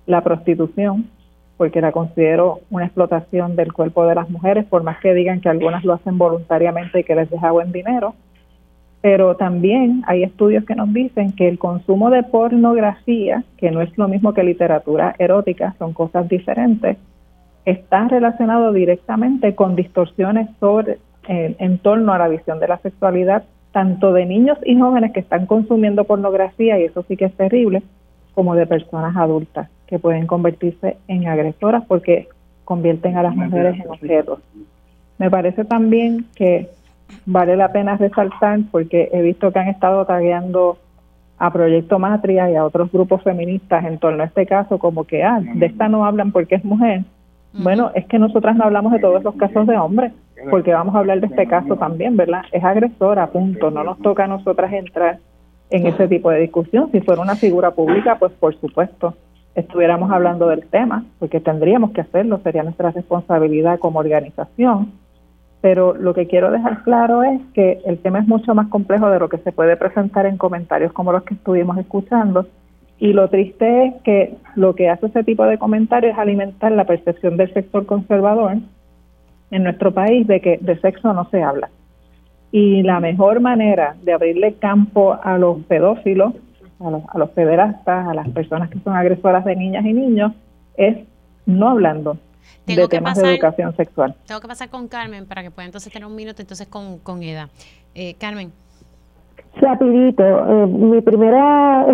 la prostitución porque la considero una explotación del cuerpo de las mujeres, por más que digan que algunas lo hacen voluntariamente y que les deja buen dinero. Pero también hay estudios que nos dicen que el consumo de pornografía, que no es lo mismo que literatura erótica, son cosas diferentes, está relacionado directamente con distorsiones sobre eh, en torno a la visión de la sexualidad, tanto de niños y jóvenes que están consumiendo pornografía, y eso sí que es terrible, como de personas adultas que pueden convertirse en agresoras porque convierten a las mujeres en objetos. Me parece también que vale la pena resaltar porque he visto que han estado tagueando a Proyecto Matria y a otros grupos feministas en torno a este caso como que, ah, de esta no hablan porque es mujer. Bueno, es que nosotras no hablamos de todos los casos de hombres, porque vamos a hablar de este caso también, ¿verdad? Es agresora, punto. No nos toca a nosotras entrar en ese tipo de discusión. Si fuera una figura pública, pues por supuesto estuviéramos hablando del tema, porque tendríamos que hacerlo, sería nuestra responsabilidad como organización. Pero lo que quiero dejar claro es que el tema es mucho más complejo de lo que se puede presentar en comentarios como los que estuvimos escuchando. Y lo triste es que lo que hace ese tipo de comentarios es alimentar la percepción del sector conservador en nuestro país de que de sexo no se habla. Y la mejor manera de abrirle campo a los pedófilos a los, a los pederastas, a las personas que son agresoras de niñas y niños, es no hablando de temas de educación sexual. Tengo que pasar con Carmen para que pueda entonces tener un minuto entonces con, con Eda. Eh, Carmen. Rapidito, eh, mi primera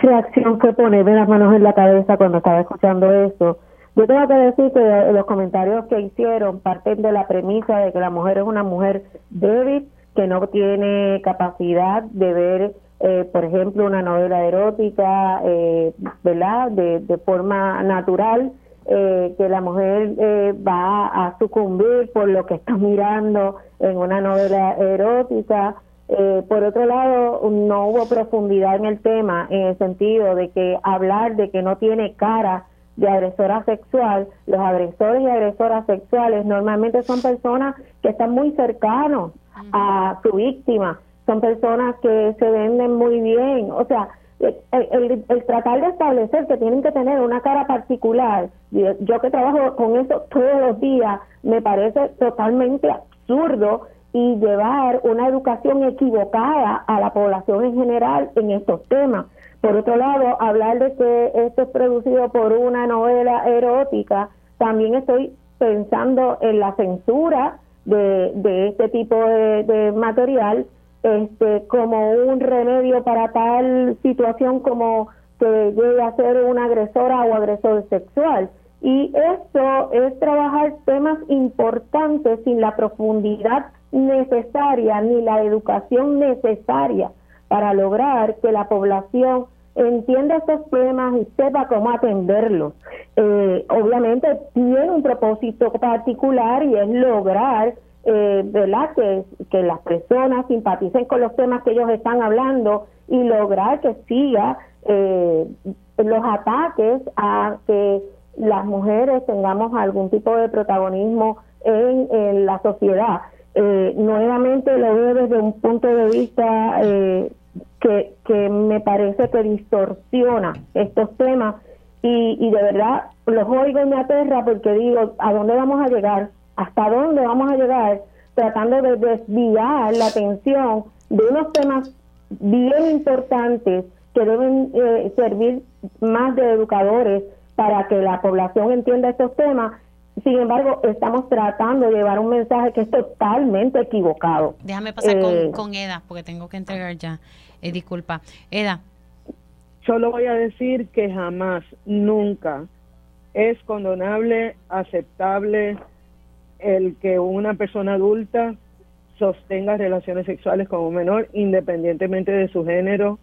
reacción fue ponerme las manos en la cabeza cuando estaba escuchando eso. Yo tengo que decir que los comentarios que hicieron parten de la premisa de que la mujer es una mujer débil, que no tiene capacidad de ver eh, por ejemplo, una novela erótica, eh, ¿verdad? De, forma natural, eh, que la mujer eh, va a sucumbir por lo que está mirando en una novela erótica. Eh, por otro lado, no hubo profundidad en el tema, en el sentido de que hablar de que no tiene cara de agresora sexual, los agresores y agresoras sexuales normalmente son personas que están muy cercanos a su víctima son personas que se venden muy bien, o sea, el, tratar de establecer que tienen que tener una cara particular, yo que trabajo con eso todos los días, me parece totalmente absurdo y llevar una educación equivocada a la población en general en estos temas. Por otro lado, hablar de que esto es producido por una novela erótica, también estoy pensando en la censura de, de este tipo de, de material este, como un remedio para tal situación como que llegue a ser una agresora o agresor sexual. Y esto es trabajar temas importantes sin la profundidad necesaria ni la educación necesaria para lograr que la población entienda estos temas y sepa cómo atenderlos. Eh, obviamente tiene un propósito particular y es lograr eh, ¿verdad? Que, que las personas simpaticen con los temas que ellos están hablando y lograr que siga eh, los ataques a que las mujeres tengamos algún tipo de protagonismo en, la sociedad. Eh, nuevamente lo veo desde un punto de vista eh, que, que me parece que distorsiona estos temas y, y de verdad los oigo y me aterra porque digo, ¿a dónde vamos a llegar? hasta dónde vamos a llegar tratando de desviar la atención de unos temas bien importantes que deben eh, servir más de educadores para que la población entienda estos temas. Sin embargo, estamos tratando de llevar un mensaje que es totalmente equivocado. Déjame pasar con, con, Eda, porque tengo que entregar ya. Eh, disculpa. Eda. Solo voy a decir que jamás, nunca es condonable, aceptable, el que una persona adulta sostenga relaciones sexuales con un menor independientemente de su género,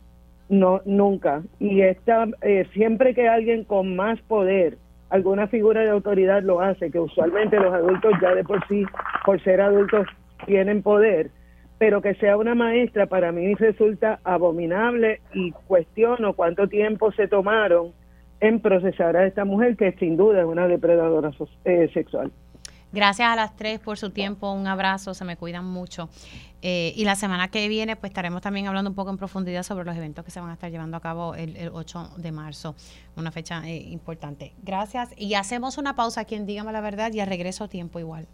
no nunca. Y esta, eh, siempre que alguien con más poder, alguna figura de autoridad lo hace, que usualmente los adultos ya de por sí, por ser adultos, tienen poder, pero que sea una maestra para mí resulta abominable y cuestiono cuánto tiempo se tomaron en procesar a esta mujer que sin duda es una depredadora eh, sexual. Gracias a las tres por su tiempo, un abrazo, se me cuidan mucho. Eh, y la semana que viene, pues estaremos también hablando un poco en profundidad sobre los eventos que se van a estar llevando a cabo el, 8 de marzo, una fecha eh, importante. Gracias y hacemos una pausa aquí en Dígame la Verdad y a regreso tiempo igual.